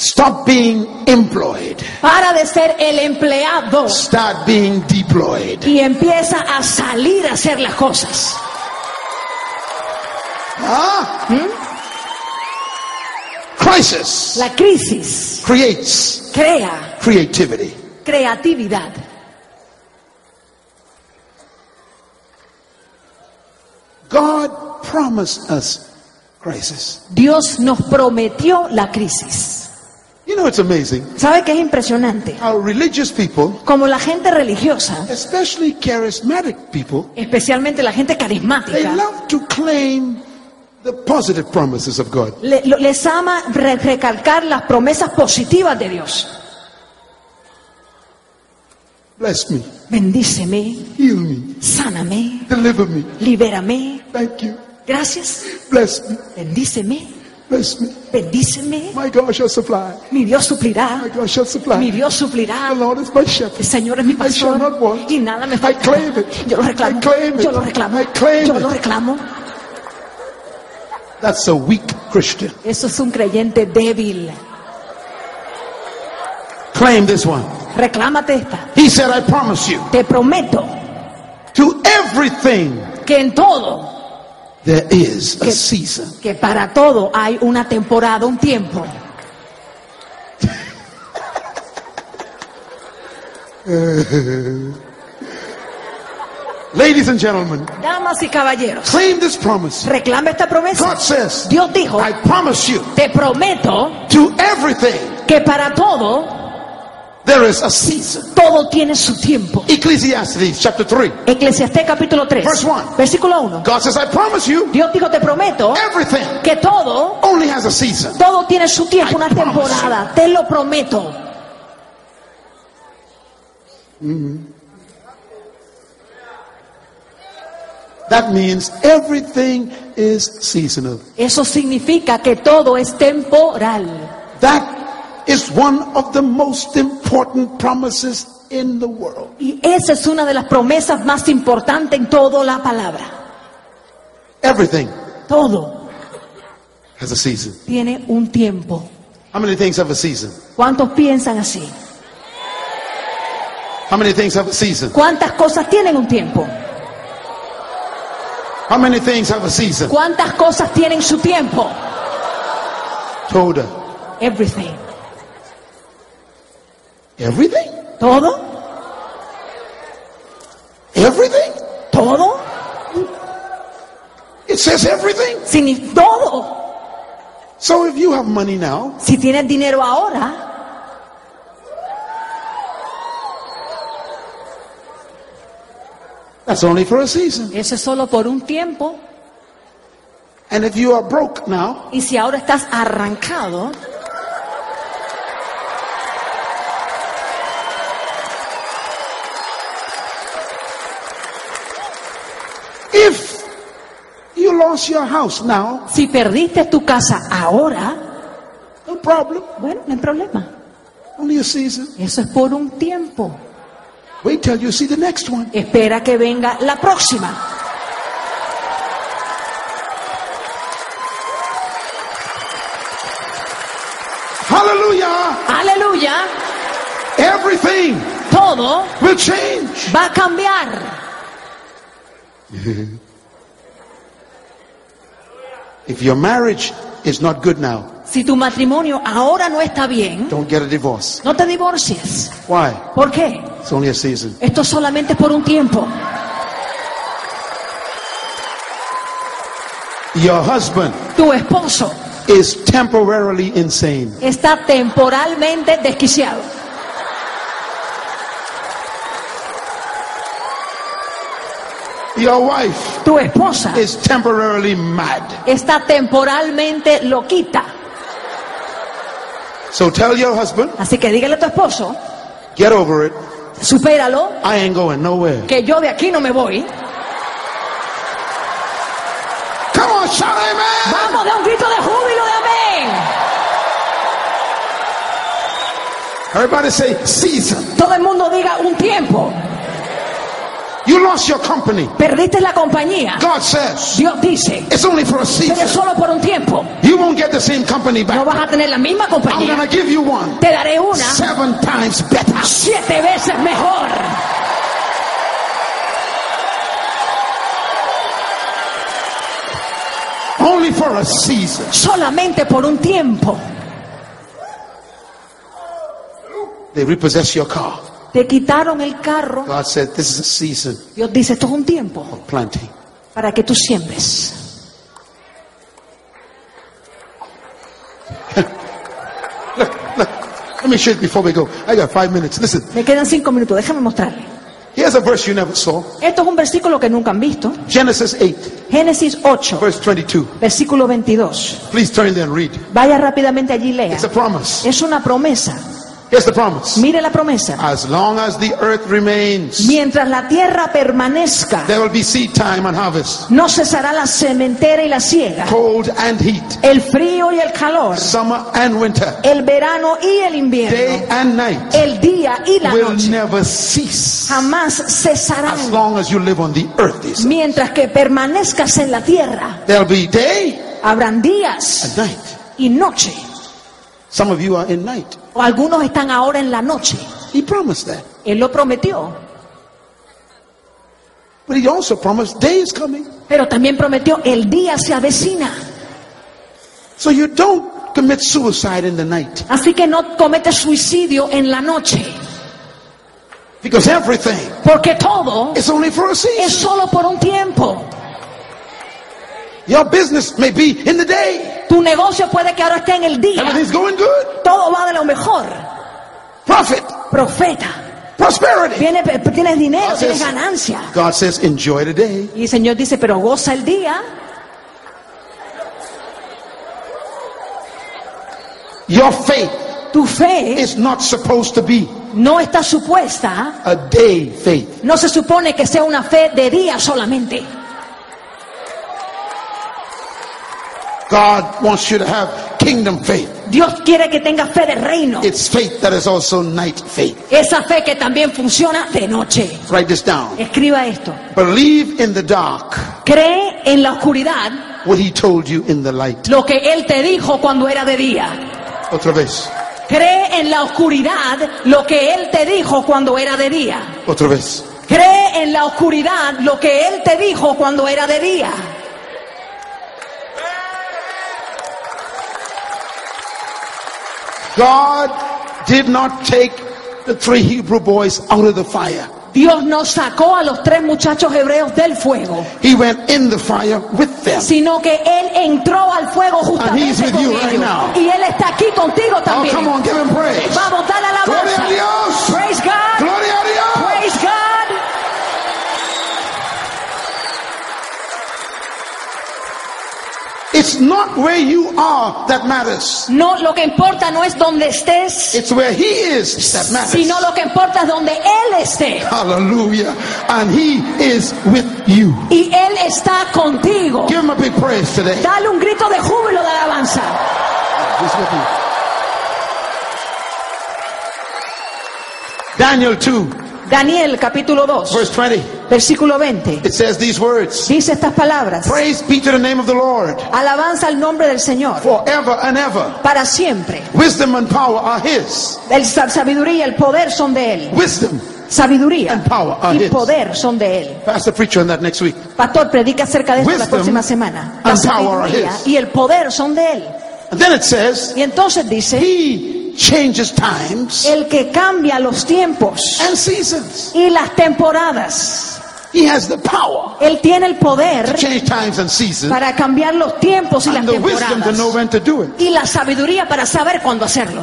Stop being employed. Para de ser el empleado Start being deployed. y empieza a salir a hacer las cosas. Ah? Crisis La crisis creates crea creativity. creatividad. God promised us crisis. Dios nos prometió la crisis. You know, it's amazing ¿Sabe qué es impresionante? how religious people, Como la gente religiosa, especially charismatic people, especialmente la gente they carismática, love to claim the positive promises of God. le- lo- les ama re- recalcar las promesas positivas de Dios. Bless me, Bendíceme, heal me, sáname, deliver me. libérame. Thank you. Gracias. Bless me, Bendíceme, bless me. bendíceme. My God shall supply. Mi Dios suplirá. My God shall Mi supply. Dios suplirá. The Lord is my shepherd. El Señor es mi I shall pastor not want. y nada me I falta. claim it. Yo lo reclamo. I claim it. Yo lo reclamo. I claim Yo it. lo reclamo. That's a weak Christian. Eso es un creyente débil. Claim this one. Reclámate esta. He said, I promise you, Te prometo to everything que en todo, there is a Que- season. que para todo hay una temporada, un tiempo. Ladies and gentlemen, Damas y caballeros, claim this promise. reclama esta promesa. God says, Dios dijo, I promise you, te prometo to everything que para todo, there is a season. todo tiene su tiempo. Ecclesiastes chapter 3. Eclesiastés capítulo 3, Verse one. versículo 1. God says, I promise you, Dios dijo, te prometo everything que todo, only has a season. todo tiene su tiempo, I una temporada. Te lo prometo. That means everything is seasonal. Eso significa que todo es temporal. That is one of the most important promises in the world. Y esa es una de las promesas más importantes en toda la palabra. Everything Todo has a season. tiene un tiempo. How many things have a season? ¿Cuántos piensan así? How many things have a season? ¿Cuántas cosas tienen un tiempo? How many things have a season? ¿Cuántas cosas tienen su tiempo? Toda. Everything. Everything? ¿Todo? Everything? ¿Todo? It says everything. Signi- todo. So if you have money now, Si tienes dinero ahora, that's only for a season. eso es solo por un tiempo. And if you are broke now, Y si ahora estás arrancado, if you lost your house now, si perdiste tu casa ahora, no problem. bueno, no hay problema. Only a season. Eso es por un tiempo. Wait till you see the next one. Espera que venga la próxima. Hallelujah. Aleluya. Everything Todo will change. va a cambiar. If your marriage is not good now, Si tu matrimonio ahora no está bien, don't get a divorce. no te divorcies. Why? ¿Por qué? It's only a season. Esto solamente es por un tiempo. Your husband Tu esposo is temporarily insane. está temporalmente desquiciado. Your wife Tu esposa is temporarily mad. está temporalmente loquita. So tell your husband, Así que dígale a tu esposo, get over it. supéralo, I ain't going nowhere. que yo de aquí no me voy. Come on, shout amen. Vamos de un grito de júbilo de amén. Everybody say season. Todo el mundo diga un tiempo. You lost your company. Perdiste la compañía. God says Dios dice, it's only for a pero es season. solo por un tiempo. You won't get the same company No back. vas a tener la misma I'm compañía. gonna give you one Te daré una seven times better. siete veces mejor. Only for a season. Solamente por un tiempo. They repossess your car. Te quitaron el carro. God said, This is a season Dios dice, esto es un tiempo of planting. para que tú siembres. Let me show you before we go. I got five minutes. Listen, Me quedan cinco minutos, déjame mostrarle. here's a verse you never saw. Esto es un versículo que nunca han visto. Genesis 8, Génesis 8, verse 22. versículo 22. Please turn there and read. Vaya rápidamente allí y lea. It's a promise. Es una promesa. Here's the promise. Mire la promesa. As long as the earth remains, Mientras la tierra permanezca, there will be seed time and harvest, no cesará la sementera y la siega, cold and heat, el frío y el calor, summer and winter, el verano y el day invierno, and night el día y la will noche. never cease. Jamás As cesarán long as you live on the earth, mientras que permanezcas en la tierra. There'll be day Habrán días and night. y noche. Some of you are in night. O algunos están ahora en la noche. He promised that. Él lo prometió. But he also promised day is coming. Pero también prometió el día se avecina. So you don't commit suicide in the night. Así que no cometes suicidio en la noche. Because everything Porque todo is only for a es season. solo por un tiempo. Your business may be in the day. Tu negocio puede que ahora esté en el día. Everything's going good. Todo va de lo mejor. Profit, Profeta. prosperity. Viene- tienes dinero, God tienes says- ganancia. God says, enjoy the day. Y el Señor dice, pero goza el día. Your faith Tu fe is not supposed to be no está supuesta, a day faith. no se supone que sea una fe de día solamente. God wants you to have kingdom faith. Dios quiere que tengas fe de reino. It's faith that is also night faith. Esa fe que también funciona de noche. Write this down. Escriba esto. Believe in the dark Cree en la oscuridad what he told you in the light. lo que Él te dijo cuando era de día. Otra vez. Cree en la oscuridad lo que Él te dijo cuando era de día. Otra vez. Cree en la oscuridad lo que Él te dijo cuando era de día. God did not take the three Hebrew boys out of the fire. Dios no sacó a los tres muchachos hebreos del fuego, He went in the fire with them. sino que Él entró al fuego And he's justamente with con you right ellos. now. Y Él está aquí contigo Oh, también. come on, give him praise. Vamos, dale Gloria alabanza. a Dios. Praise God. It's not where you are that matters. No, lo que importa no es donde estés, It's where he is that matters. sino lo que importa es donde Él esté. Hallelujah. And he is with you. Y Él está contigo. Give him a big praise today. Dale un grito de júbilo de alabanza. He's with you. Daniel 2, Daniel capítulo 2, verse 20. versículo 20. It says these words. Dice estas palabras. Praise be to the name of the Lord Alabanza al nombre del Señor forever and ever. para siempre. Wisdom and power are his. El sa- sabiduría y el poder son de Él. Wisdom. Sabiduría And power are y his. poder son de Él. Pastor preacher on that next week. Pastor, predica acerca de esto la próxima semana. La sabiduría y el poder son de Él. And then it says, Y entonces dice, he changes times el que cambia los tiempos and seasons. y las temporadas. He has the power Él tiene el poder to change times and seasons para cambiar los tiempos y las temporadas. when to do it. Y la sabiduría para saber cuándo hacerlo.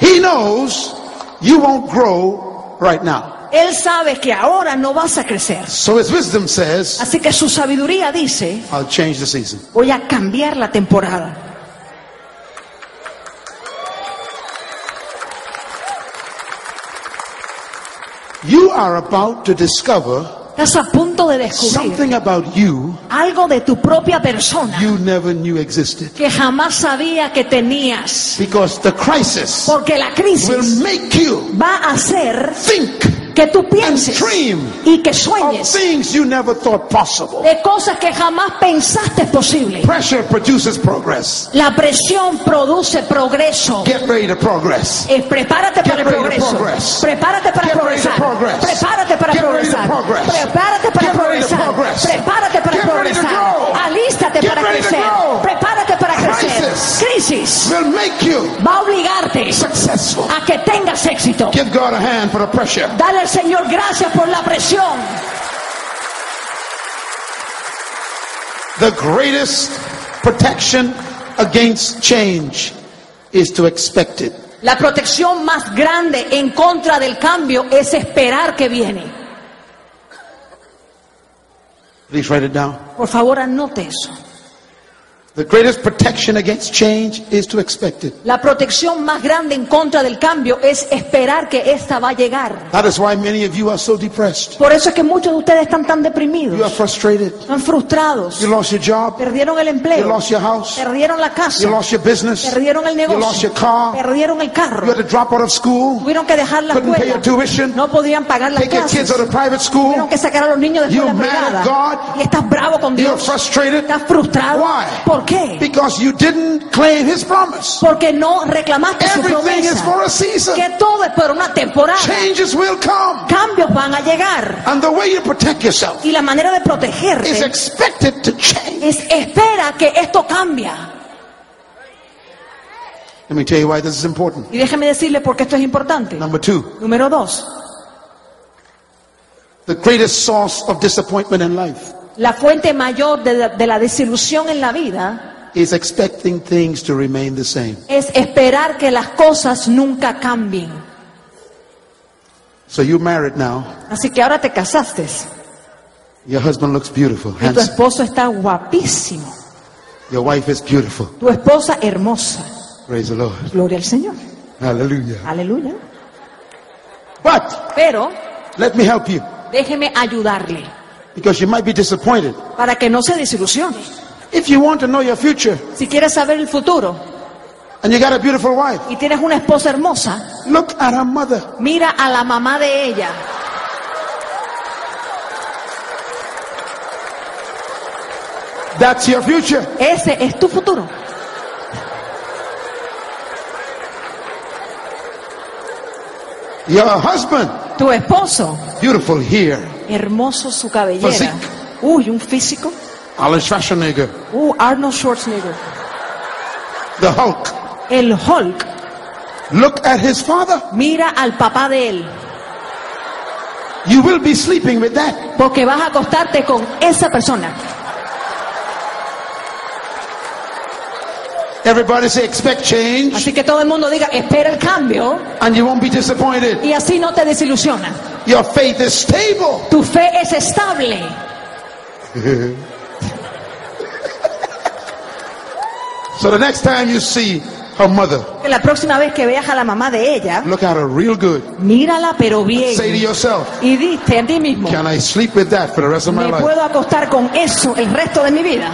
He knows you won't grow right now. Él sabe que ahora no vas a crecer. So his wisdom says, Así que su sabiduría dice, I'll change the season. voy a cambiar la temporada. You are about to discover Estás a punto de descubrir something about you algo de tu propia persona you never knew existed. que jamás sabía que tenías. Because the crisis Porque la will crisis make you va a hacer think que tú pienses y que sueñes de cosas que jamás pensaste posible. Pressure produces progress. La presión produce progreso. Get ready to progress. Eh, prepárate para el progreso. Prepárate para progresar. Prepárate para progresar. Prepárate para progresar. Prepárate para progresar. Alístate para crecer. Prepárate para. Crisis. Crisis Will make you va a obligarte successful. a que tengas éxito. Give God a hand for the pressure. Dale al Señor gracias por la presión. The greatest protection against change is to expect it. La protección más grande en contra del cambio es esperar que viene. Please write it down. Por favor, anote eso. The greatest protection against change is to expect it. La protección más grande en contra del cambio es esperar que esta va a llegar. That is why many of you are so depressed. Por eso es que muchos de ustedes están tan You are deprimidos, frustrated. están frustrados, You lost your job. perdieron el You empleo, lost your house. perdieron la You casa, lost your business. perdieron el You lost negocio, your car. perdieron el You carro, had to drop out of school. tuvieron que dejar la Couldn't pay your tuition. no podían pagar las Take your kids out of private school. tuvieron que sacar a los niños de escuela mad at privada God. y estás bravo con You're Dios, frustrated. estás frustrado. Why? ¿Por qué? Because you didn't claim His promise. Porque no reclamaste su Everything is for promesa, a season. que todo es por una temporada, Changes will come. cambios van a llegar And the way you protect yourself y la manera de is protegerte expected to change. es espera que esto cambia. Let me tell you why this is important. Y déjeme decirle por qué esto es importante. Number two, Número dos, the greatest source of disappointment in life la fuente mayor de la, de la desilusión en la vida is expecting things to remain the same. es esperar que las cosas nunca cambien. So you're married now. Así que ahora te casaste Your husband looks beautiful, y tu esposo está guapísimo, Your wife is beautiful. tu esposa hermosa. Praise the Lord. Gloria al Señor. Aleluya. But Pero let me help you déjeme ayudarle because you might be disappointed. para que no se desilusione. If you want to know your future Si quieres saber el futuro and you got a beautiful wife, y tienes una esposa hermosa, look at her mother. mira a la mamá de ella. That's your future. Ese es tu futuro. Your husband, Tu esposo, beautiful here. Hermoso su cabellera. Physique. Uy, un físico. Arnold Schwarzenegger, Uh, Arnold Schwarzenegger. the Hulk. El Hulk. Look at his father. Mira al papá de él. You will be sleeping with that. Porque vas a acostarte con esa persona. Everybody say expect change Así que todo el mundo diga, espera el cambio and you won't be disappointed. y así no te desilusiona. Your faith is stable. Tu fe es estable. So the next time you see her mother, la próxima vez que veas a la mamá de ella, look at her real good. mírala pero Say to bien. yourself, Y dite a ti mismo, can I sleep with that for the rest of my me life? puedo acostar con eso el resto de mi vida.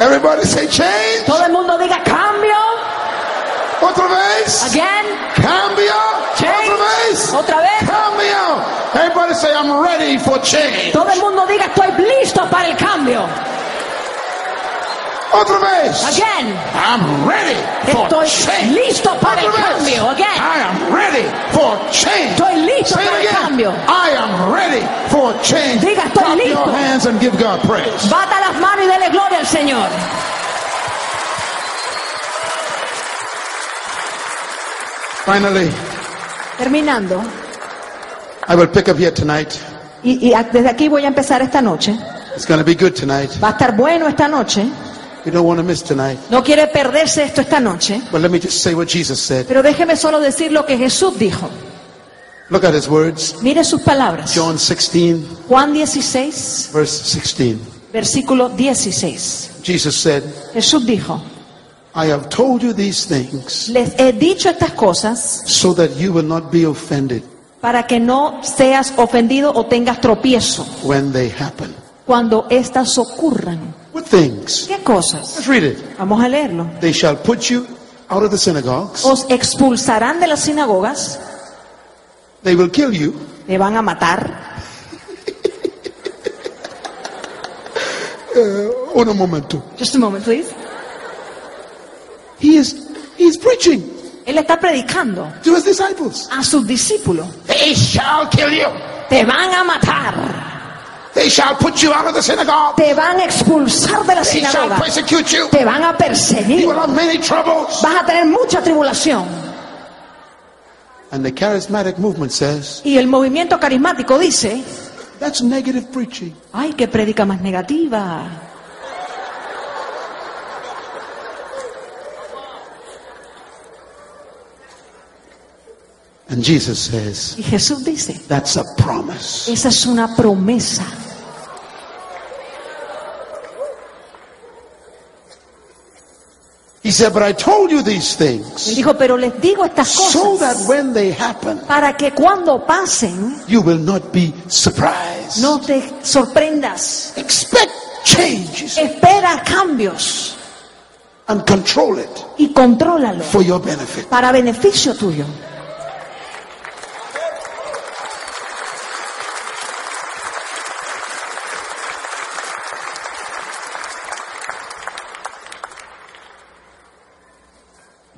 Everybody say change. Todo el mundo diga cambio, Otra vez. again, Cambio. change, Otra vez. otra vez. Cambio. Everybody say I'm ready for change. Todo el mundo diga estoy listo para el cambio. Otra vez. Again, I'm ready for estoy change. listo para el Otra vez. cambio. Again, I am ready for change. estoy listo Say para el again. cambio. I am ready for change. Diga, estoy Clap listo. your hands and give God praise. Bata las manos y dele gloria al Señor. Finally, Terminando, I will pick up here tonight. y, y desde aquí voy a empezar esta noche. It's going to be good tonight. Va a estar bueno esta noche. You don't want to miss tonight. No quiere perderse esto esta noche. But let me just say what Jesus said. Pero déjeme solo decir lo que Jesús dijo. Look at his words. Mire sus palabras. John 16, Juan 16, verse 16. versículo 16. Jesus said, Jesús dijo, I have told you these things les he dicho estas cosas so that you will not be offended para que no seas ofendido o tengas tropiezo when they happen. cuando éstas ocurran. What things? ¿Qué cosas? Let's read it. Vamos a leerlo. They shall put you out of the synagogues. Os expulsarán de las sinagogas, They will kill you. te van a matar. Un momento. Just a moment, please. He is he is preaching Él está predicando to his disciples. a sus discípulos. They shall kill you. Te van a matar. They shall put you out of the synagogue. Te van a expulsar de la They shall sinagoga. persecute you. Te van a You perseguir. will have many troubles. Vas a tener mucha tribulación. And the charismatic movement says Y el movimiento carismático dice, that's negative preaching. ay, qué predica más negativa. And Jesus says Y Jesús dice, that's a promise. esa es una promesa. He said, but I told you these Él things dijo, pero les digo estas so that cosas when they happen, para que cuando pasen you will not be surprised. no te sorprendas. Expect changes Espera cambios and control it y contrólalo for your benefit. para beneficio tuyo.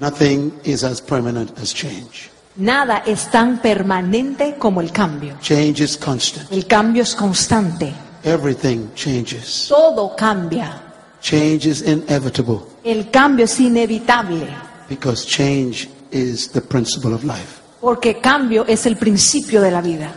Nothing is as permanent as change. Nada es tan permanente como el cambio. Change is constant. El cambio es constante. Everything changes. Todo cambia. Change is inevitable El cambio es inevitable because change is the principle of life. porque cambio es el principio de la vida.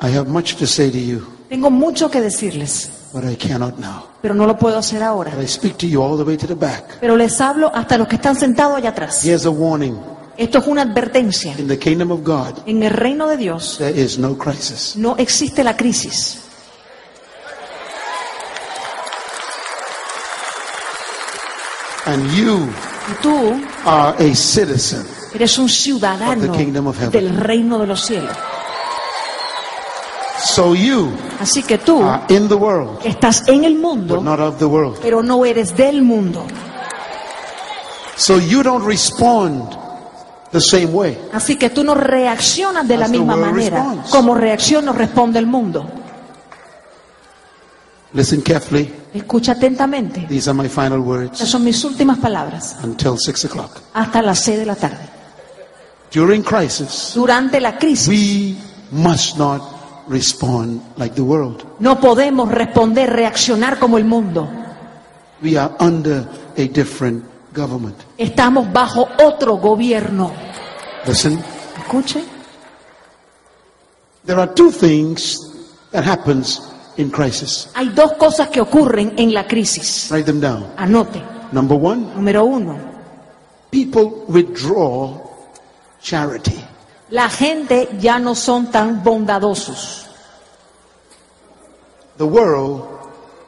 I have much to say to you, Tengo mucho que decirles, but I cannot now. pero no lo puedo hacer ahora. But I speak to you all the way to the back. Pero les hablo hasta los que están sentados allá atrás. Here's a warning. Esto es una advertencia. In the kingdom of God, En el reino de Dios there is no crisis. no existe la crisis. And you Y tú are a citizen. eres un ciudadano Of the kingdom of heaven. del reino de los cielos. So you Así que tú are in the world, estás en el but mundo, not of the world. pero no eres del mundo. So you don't respond the same way. Así que tú no reaccionas de la misma manera responds. como reacciona o responde el mundo. Listen carefully. Escucha atentamente. These are my final Estas words son mis últimas palabras. until six o'clock. Hasta las seis de la tarde. During crisis, Durante la crisis we must not respond like the world. no podemos responder, reaccionar como el mundo. We are under a different government. Estamos bajo otro gobierno. Listen, Escuche. there are two things that happens in crisis. Hay dos cosas que ocurren en la crisis. Write them down. Anote. Number one, Número uno. people withdraw charity. La gente ya no son tan bondadosos. The world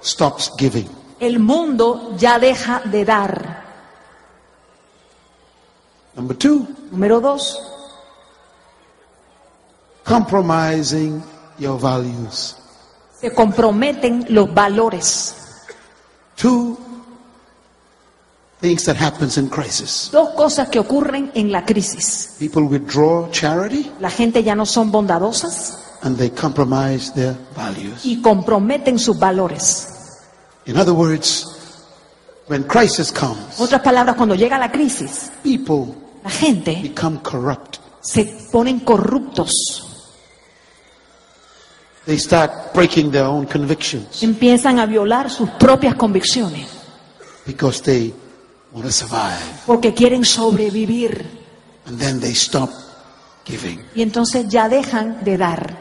stops giving. El mundo ya deja de dar. Number two, Número dos. compromising your values. Se comprometen los valores. Two things that happens in crisis. Dos cosas que ocurren en la crisis. People withdraw charity La gente ya no son bondadosas and they compromise their values. y comprometen sus valores. In other words, when crisis comes, Otras palabras, cuando llega la crisis, people la gente become corrupt. se ponen corruptos, They start breaking their own convictions empiezan a violar sus propias convicciones because they. Porque quieren sobrevivir. And then they stop giving. y entonces ya dejan de dar.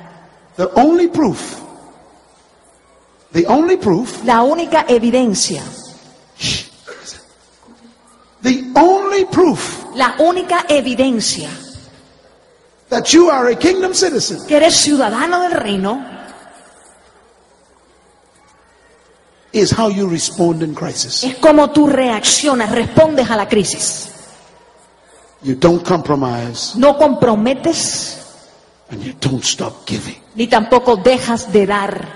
The only proof, the only proof, La única evidencia, the only proof la única evidencia. that you are a kingdom citizen. Que eres ciudadano del reino is how you respond in crisis. Es como tú reaccionas, respondes a la crisis. You don't compromise No comprometes and you don't stop giving. ni tampoco dejas de dar.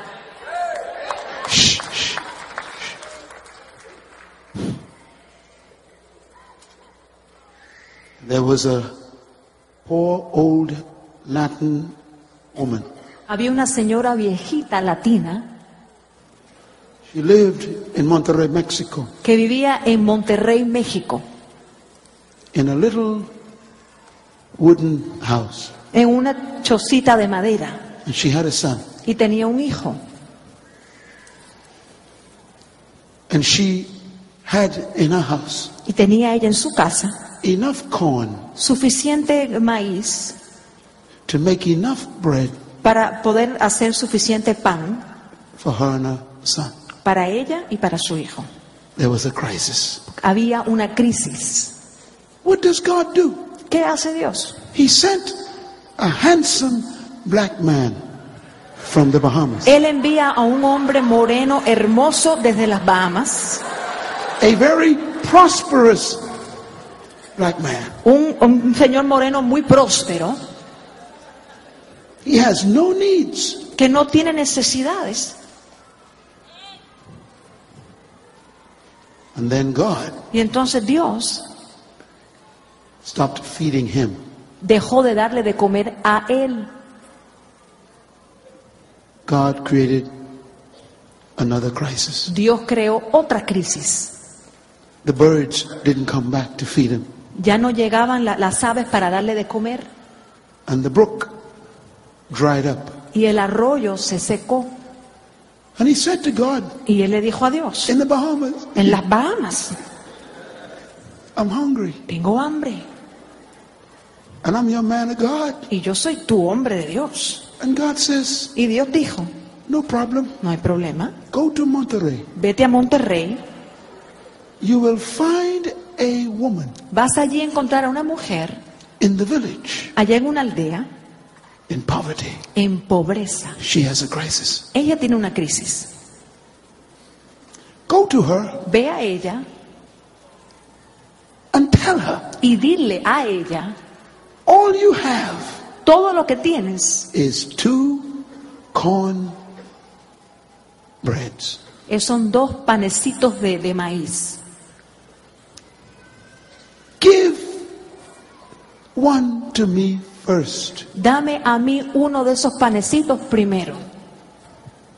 There was a poor old Latin woman. Había una señora viejita latina She lived in Monterrey, Mexico, que vivía en Monterrey, México, in a little wooden house. en una chocita de madera And she had a son. y tenía un hijo. And she had in her house Y tenía ella en su casa enough corn suficiente maíz to make enough bread para poder hacer suficiente pan for her and her son. Para ella y para su hijo. There was a crisis. Había una crisis. What does God do? ¿Qué hace Dios? He sent a handsome black man from the Bahamas, Él envía a un hombre moreno hermoso desde las Bahamas, a very prosperous black man. un, un señor moreno muy próspero He has no needs. que no tiene necesidades. And then God Y entonces Dios stopped feeding him. dejó de darle de comer a él. God created another crisis. Dios creó otra crisis. The birds didn't come back to feed him. Ya no llegaban la- las aves para darle de comer And the brook dried up. y el arroyo se secó. And he said to God Y él le dijo a Dios, in the Bahamas, en las Bahamas, I'm hungry. tengo hambre And I'm your man of God. y yo soy tu hombre de Dios. And God says, Y Dios dijo, no problem. no hay problema, Go to Monterrey. vete a Monterrey, You will find a woman vas allí a encontrar a una mujer in the village allá en una aldea in poverty. en pobreza. She has a crisis. Ella tiene una crisis. Go to her Ve a ella and tell her y dile a ella, all you have todo lo que tienes is two corn breads. son dos panecitos de, de maíz. Give one to me first. Dame a mí uno de esos panecitos primero.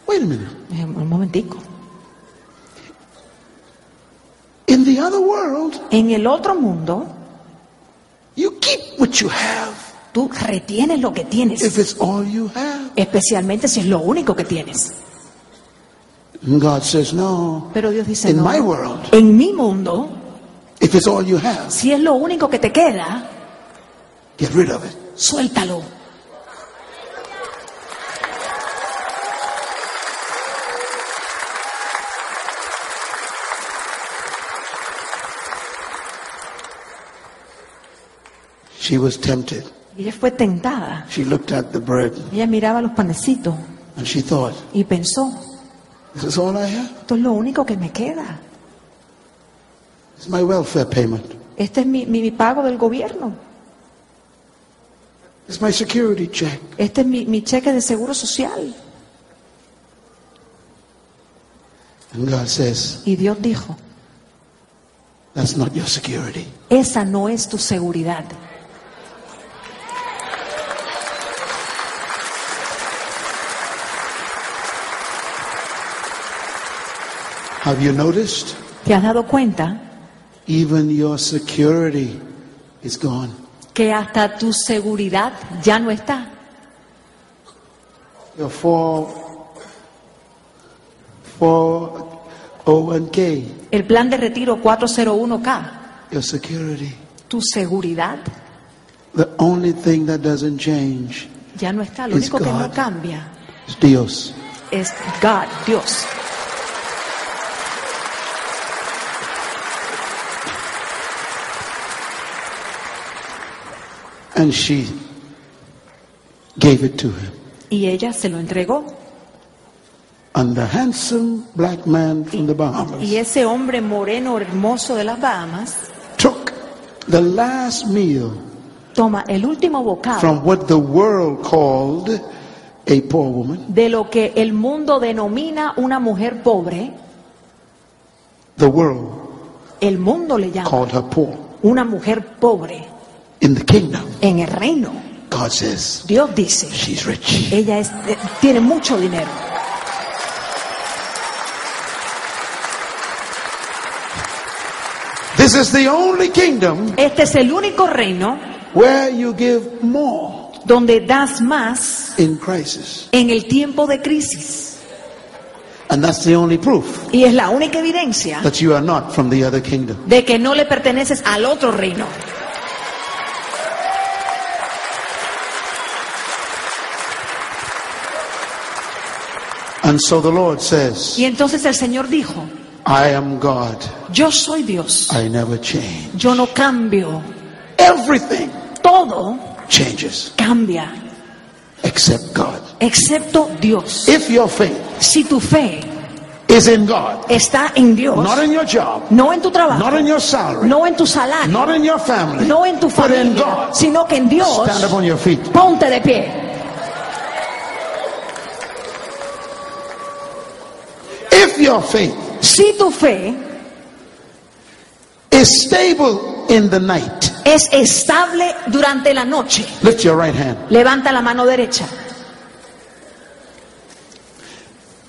Wait a minute. Eh, Un momentico. In the other world, En el otro mundo, you keep what you have tú retienes lo que if tienes, it's all you have. especialmente si es lo único que tienes. God says, no. Pero Dios dice, In no, my world, en mi mundo, if it's all you have, si es lo único que te queda, get rid of it. Suéltalo. She was tempted. Ella fue tentada. She looked at the bread Ella miraba los panecitos and she thought, y pensó, this is all I have? esto es lo único que me queda. It's my welfare payment. Este es mi, mi- mi pago del gobierno. It's my security check. Este es mi, mi cheque de seguro social. And God says, Y Dios dijo, that's not your security. esa no es tu seguridad. Have you noticed? ¿Te has dado cuenta Even your security is gone. Que hasta tu seguridad ya no está? Your 4, 401k, El plan de retiro 401k, your security. tu seguridad The only thing that doesn't change ya no está. Lo único que no God. cambia is Dios. es God, Dios. And she gave it to him. Y ella se lo entregó. And the handsome black man from the Bahamas Y ese hombre moreno hermoso de las Bahamas took the last meal toma el último bocado from what the world called a poor woman. de lo que el mundo denomina una mujer pobre. The world El mundo le llama called her poor. una mujer pobre. In the kingdom, En el reino, God says Dios dice, she's rich. ella es, eh, tiene mucho dinero. This is the only kingdom Este es el único reino where you give more donde das más in crisis. en el tiempo de crisis. And that's the only proof Y es la única evidencia that you are not from the other kingdom. de que no le perteneces al otro reino. And so the Lord says, Y entonces el Señor dijo, I am God. yo soy Dios, I never change. yo no cambio, Everything todo changes cambia, except God. excepto Dios. If your faith Si tu fe is in God, está en Dios, not in your job, no en tu trabajo, not in your salary, no en tu salario, not in your family, no en tu but in familia, God, sino que en Dios, stand up on your feet. ponte de pie. If your faith Si tu fe is stable in the night, es estable durante la noche, lift your right hand. levanta la mano derecha.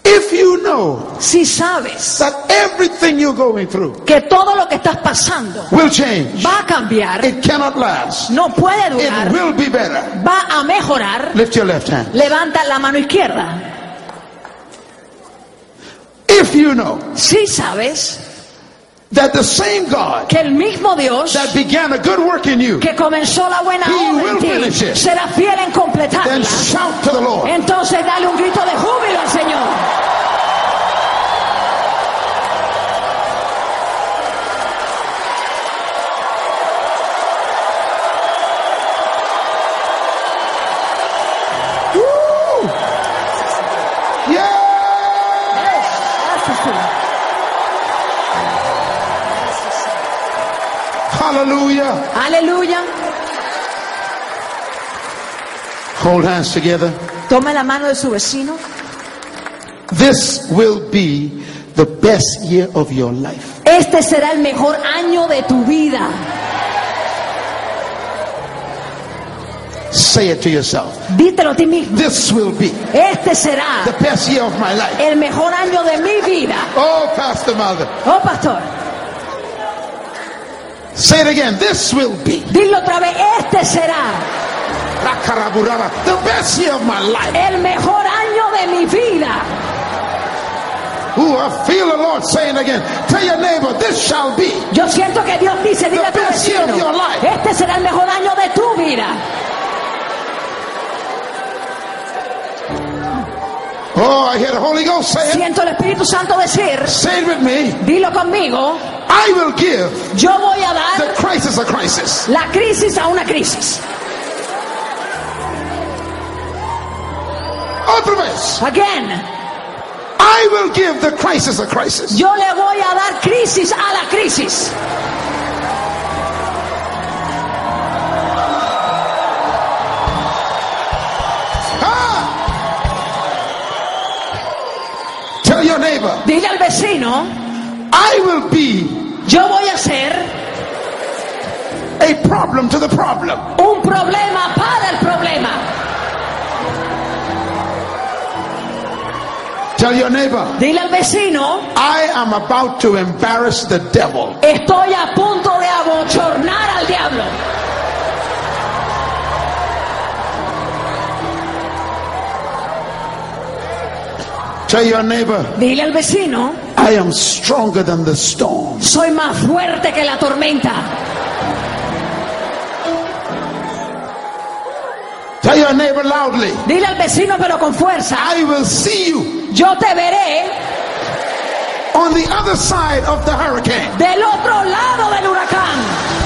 If you know Si sabes that everything you're going through que todo lo que estás pasando will change, va a cambiar, it cannot last, no puede it durar, will be better. va a mejorar, Lift your left hand. levanta la mano izquierda. If you know Si sabes that the same God que el mismo Dios that began a good work in you, que comenzó la buena obra en ti it. será fiel en then completarla. shout to the Lord. Entonces dale un grito de júbilo al Señor. Hallelujah. Aleluya. Hold hands together. Tome la mano de su vecino. This will be the best year of your life. Este será el mejor año de tu vida. Say it to yourself. Dítelo a ti mismo. This will be Este será the best year of my life. el mejor año de mi vida. Oh, Pastor Mother. Oh, pastor. Say it again. This will be Dilo otra vez. Este será the best year of my life. el mejor año de mi vida. Ooh, I feel the Lord saying again. Tell your neighbor, this shall be. Yo siento que Dios dice, dile a tu vecino, este será el mejor año de tu vida. Oh, I hear the Holy Ghost say it. Siento el Espíritu Santo decir, Say it with me. dilo conmigo, I will give yo voy a dar the crisis a crisis. la crisis a una crisis. Otra vez. Again, I will give the crisis a crisis. yo le voy a dar crisis a la crisis. Neighbor, Dile al vecino, I will be yo voy a ser a problem to the problem. un problema para el problema. Tell your neighbor, Dile al vecino, I am about to embarrass the devil. estoy a punto Tell your neighbor, Dile al vecino, I am stronger than the storm. soy más fuerte que la tormenta. Tell your neighbor loudly, Dile al vecino pero con fuerza, I will see you yo te veré on the other side of the hurricane. del otro lado del huracán.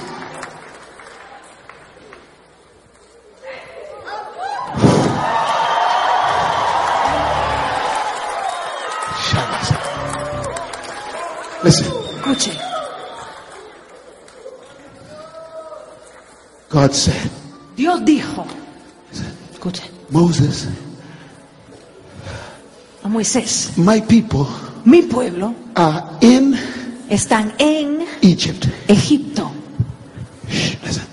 God said, Dios dijo. Escuche. Moses, A Moisés. my people Mi pueblo are in están en Egypt. Egipto. Shh, listen.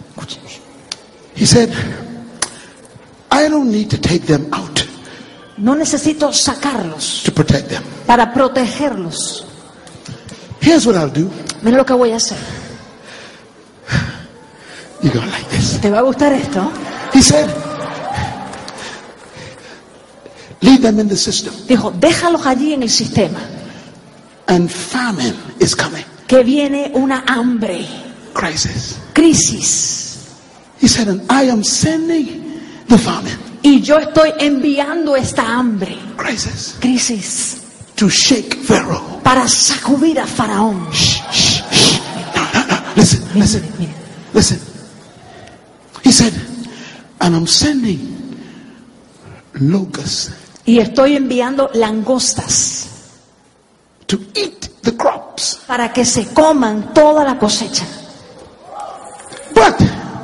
He said, I don't need to take them out No necesito sacarlos to protect them. para protegerlos. Here's what I'll do. Mira lo que voy a hacer. You're like. ¿Te va a gustar esto? He said, leave them in the system. Dijo, déjalos allí en el sistema. And famine is coming. Que viene una hambre, Crisis. crisis. He said, and I am sending the famine. Y yo estoy enviando esta hambre, Crisis. crisis, To shake Pharaoh. para sacudir a Faraón. Shh, shh, shh. No, no, no. Listen, listen, listen. Said, and I'm sending locusts Y estoy enviando langostas to eat the crops. para que se coman toda la cosecha. But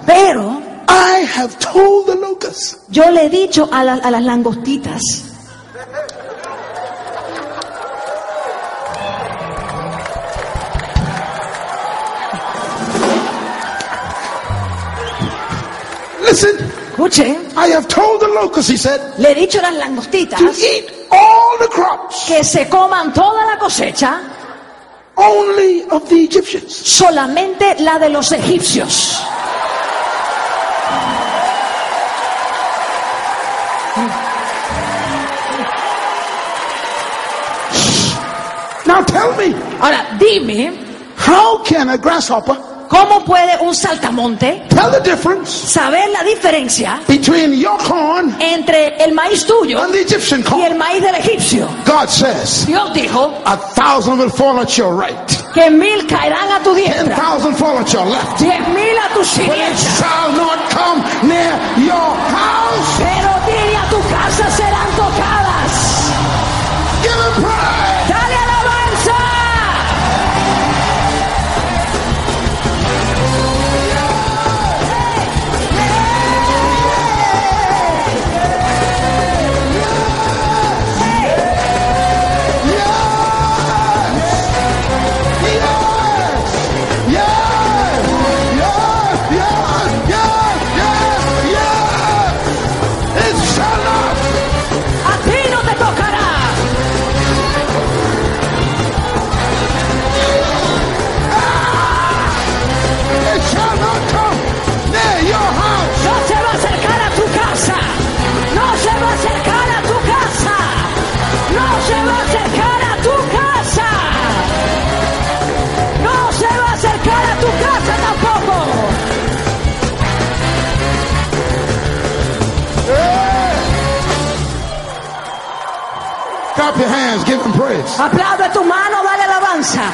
Pero I have told the locusts, yo le he dicho a, la- a las langostitas, listen, I have told the locusts, he said, le he dicho a las langostitas to eat all the crops, que se coman toda la cosecha, only of the Egyptians. solamente la de los egipcios. Now tell me, Ahora, dime, how can a grasshopper ¿cómo puede un saltamonte tell the difference saber la diferencia between your corn entre el maíz tuyo and the Egyptian y corn? el maíz del egipcio? God says, Dios dijo a thousand will fall at your right, que mil caerán a tu ten diestra, thousand fall at your left, diez mil a tu but it siniestra, shall not come near your house. pero ni a tu casa serán Your hands, give him praise. Aplaude tu mano, dale alabanza.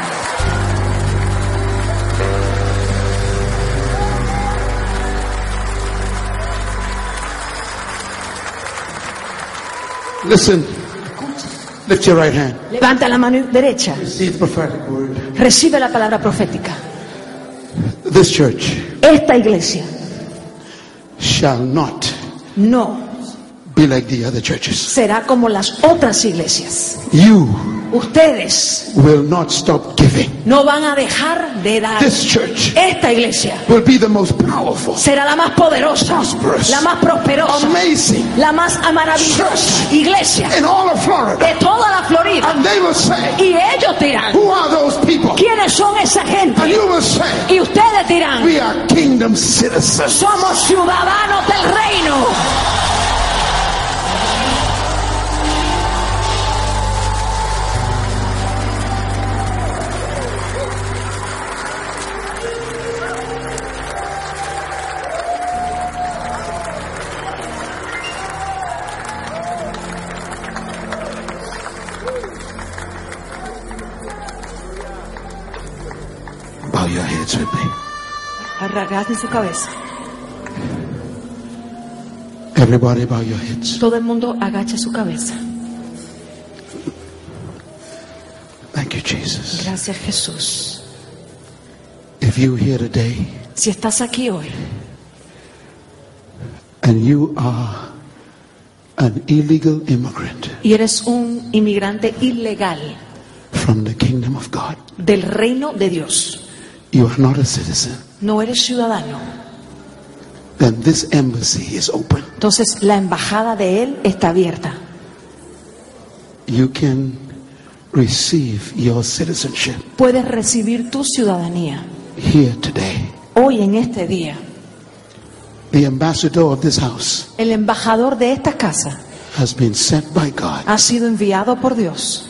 Listen, lift your right hand. Levanta la mano derecha. See the prophetic word. Recibe la palabra profética. This church Esta iglesia shall not no be like the other churches. será como las otras iglesias. You Ustedes will not stop giving. no van a dejar de dar. This church Esta iglesia will be the most powerful, será la más poderosa, Prosperous. la más prosperosa, amazing la más maravillosa iglesia in all of Florida. de toda la Florida. And they will say, Y ellos dirán, Who are those people? ¿quiénes son esa And gente? you will say, Y ustedes dirán, We are kingdom citizens. somos ciudadanos del reino. Agachen su cabeza. Everybody bow your heads. Todo el mundo agache su cabeza. Thank you, Jesus. Gracias Jesús. If you here today Si estás aquí hoy and you are an illegal immigrant y eres un inmigrante ilegal from the kingdom of God, del reino de Dios, you are not a citizen, no eres ciudadano, then this embassy is open. entonces la embajada de Él está abierta. You can receive your citizenship Puedes recibir tu ciudadanía here today. hoy en este día. The ambassador of this house El embajador de esta casa has been sent by God ha sido enviado por Dios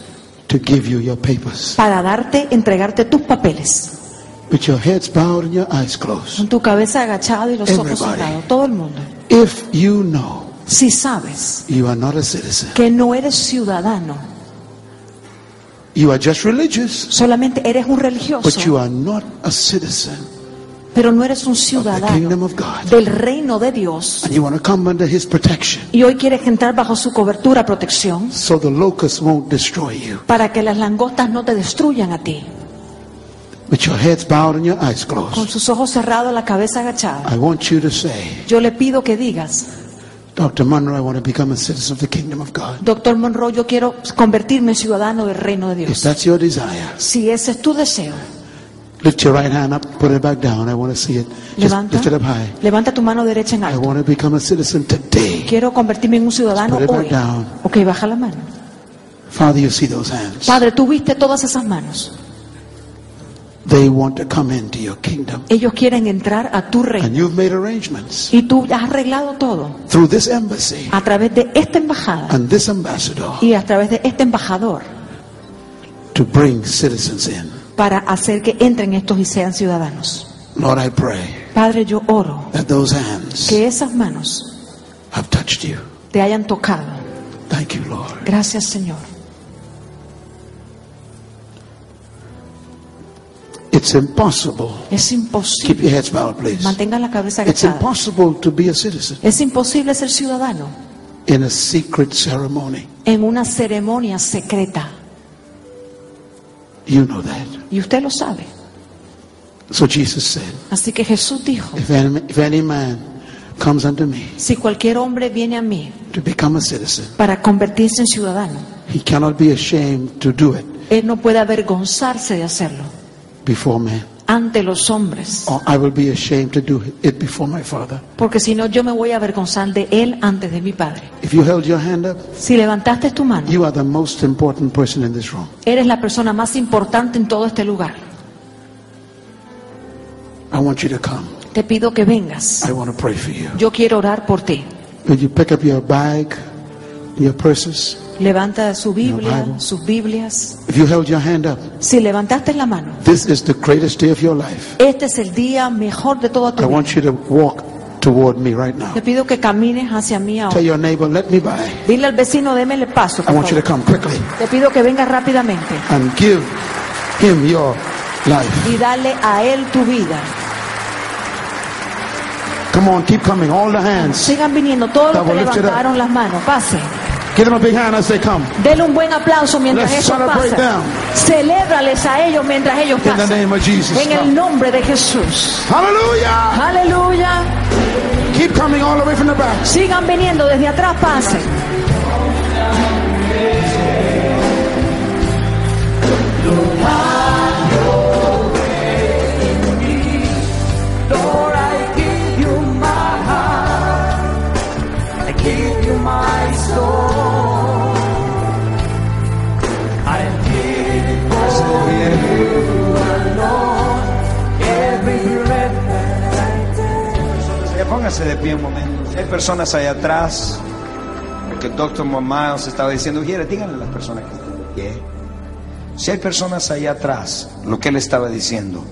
to give you your papers. para darte, entregarte tus papeles. With your heads bowed and your eyes closed. Con tu cabeza agachada y los ojos cerrados. Todo el mundo. If you know Si sabes you are not a citizen, que no eres ciudadano, you are just religious, solamente eres un but you religioso, are not a citizen pero no eres un ciudadano kingdom of God. del reino de Dios. And you want to come under his protection Y hoy quieres entrar bajo su cobertura, protección, so the locusts won't destroy you. para que las langostas no te destruyan a ti. With your heads bowed and your eyes Con closed, sus ojos cerrados, la cabeza agachada. I want you to say, Yo le pido que digas, Dr. Monroe, I want to become a citizen of the kingdom of God. Doctor Monroe, yo quiero convertirme en ciudadano del reino de If Dios. that's your desire, Si ese es tu deseo, lift your right hand up, put it back down. I want to see it. Just levanta, lift it up high. levanta tu mano derecha en I alto. want to become a citizen today. Quiero convertirme en un ciudadano Put it back hoy. down. Ok, baja la mano. Father, you see those hands. Padre, tú viste todas esas manos. They want to come into your kingdom. Ellos quieren entrar a tu And reino. you've made arrangements Y tú has arreglado todo through this embassy a través de esta embajada and this ambassador y a través de este embajador to bring citizens in. para hacer que entren estos y sean ciudadanos. Lord, I pray Padre, yo oro that those hands que esas manos have touched you. te hayan tocado. Thank you, Lord. Gracias, Señor. It's impossible. Es Keep imposible. your heads bowed, please. Mantenga la cabeza It's agachada. impossible to be a citizen Es imposible ser ciudadano in a secret ceremony. en una ceremonia secreta. You know that. Y usted lo sabe. So Jesus said, Así que Jesús dijo, if any, if any man comes unto me si cualquier hombre viene a mí to become a citizen, para convertirse en ciudadano, he cannot be ashamed to do it él no puede avergonzarse de hacerlo before man. ante los hombres. Or I will be ashamed to do it before my Father. Porque si no, yo me voy a avergonzar de él antes de mi Padre. If you held your hand up, Si levantaste tu mano, you are the most important person in this room. eres la persona más importante en todo este lugar. I want you to come. Te pido que vengas. I want to pray for you. Yo quiero orar por ti. Will you pick up your bag, your purses? Levanta su Biblia, Bible. sus Biblias. If you held your hand up, Si levantaste la mano, this is the greatest day of your life. este es el día mejor de toda I tu vida. want you to walk toward me right now. Te pido que camines hacia mí Tell ahora. your neighbor, let me by. Dile al vecino, déme el paso. I want you to favor. come quickly Te pido que vengas rápidamente and give him your life. y dale a él tu vida. Come on, keep coming. All the hands. Sigan viniendo todos los que levantaron las manos. Pase. Give them a big hand as they come. Dele un buen aplauso mientras Let's ellos celebrate pasan. them. Celébrales a ellos mientras ellos In the pasan. name of Jesus. En el nombre de Jesús. Hallelujah. Aleluya. Keep coming all the way from the back. Sigan viniendo desde atrás, pasen. Si hay personas allá atrás, porque el doctor Miles estaba diciendo, díganle a las personas que están de pie. Si hay personas allá atrás, lo que él estaba diciendo,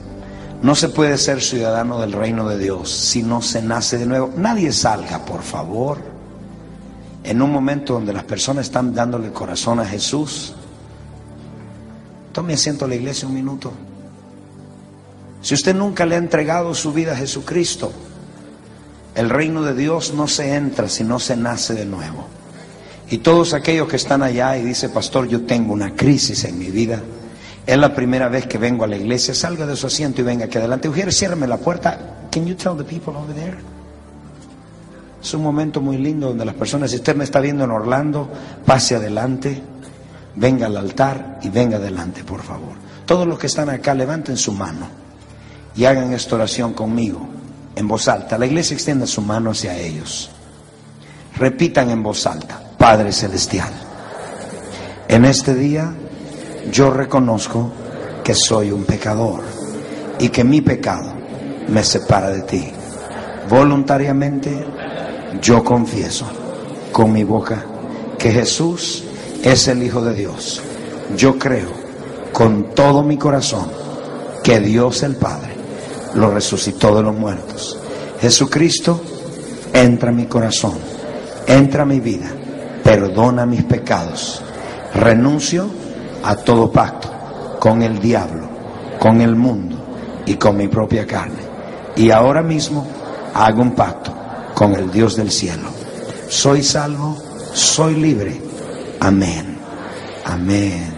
no se puede ser ciudadano del reino de Dios si no se nace de nuevo. Nadie salga, por favor. En un momento donde las personas están dándole el corazón a Jesús, tome asiento a la iglesia un minuto. Si usted nunca le ha entregado su vida a Jesucristo, el reino de Dios no se entra si no se nace de nuevo. Y todos aquellos que están allá y dice, pastor, yo tengo una crisis en mi vida. Es la primera vez que vengo a la iglesia. Salga de su asiento y venga aquí adelante. Ujier, ciérrame la puerta. Can you tell the people over there? Es un momento muy lindo donde las personas, si usted me está viendo en Orlando, pase adelante, venga al altar y venga adelante, por favor. Todos los que están acá, levanten su mano y hagan esta oración conmigo en voz alta. La iglesia extienda su mano hacia ellos. Repitan en voz alta, Padre Celestial, en este día yo reconozco que soy un pecador y que mi pecado me separa de ti. Voluntariamente yo confieso con mi boca que Jesús es el Hijo de Dios. Yo creo con todo mi corazón que Dios el Padre lo resucitó de los muertos. Jesucristo, entra a mi corazón, entra a mi vida, perdona mis pecados. Renuncio a todo pacto con el diablo, con el mundo y con mi propia carne. Y ahora mismo hago un pacto con el Dios del cielo. Soy salvo, soy libre. Amén. Amén.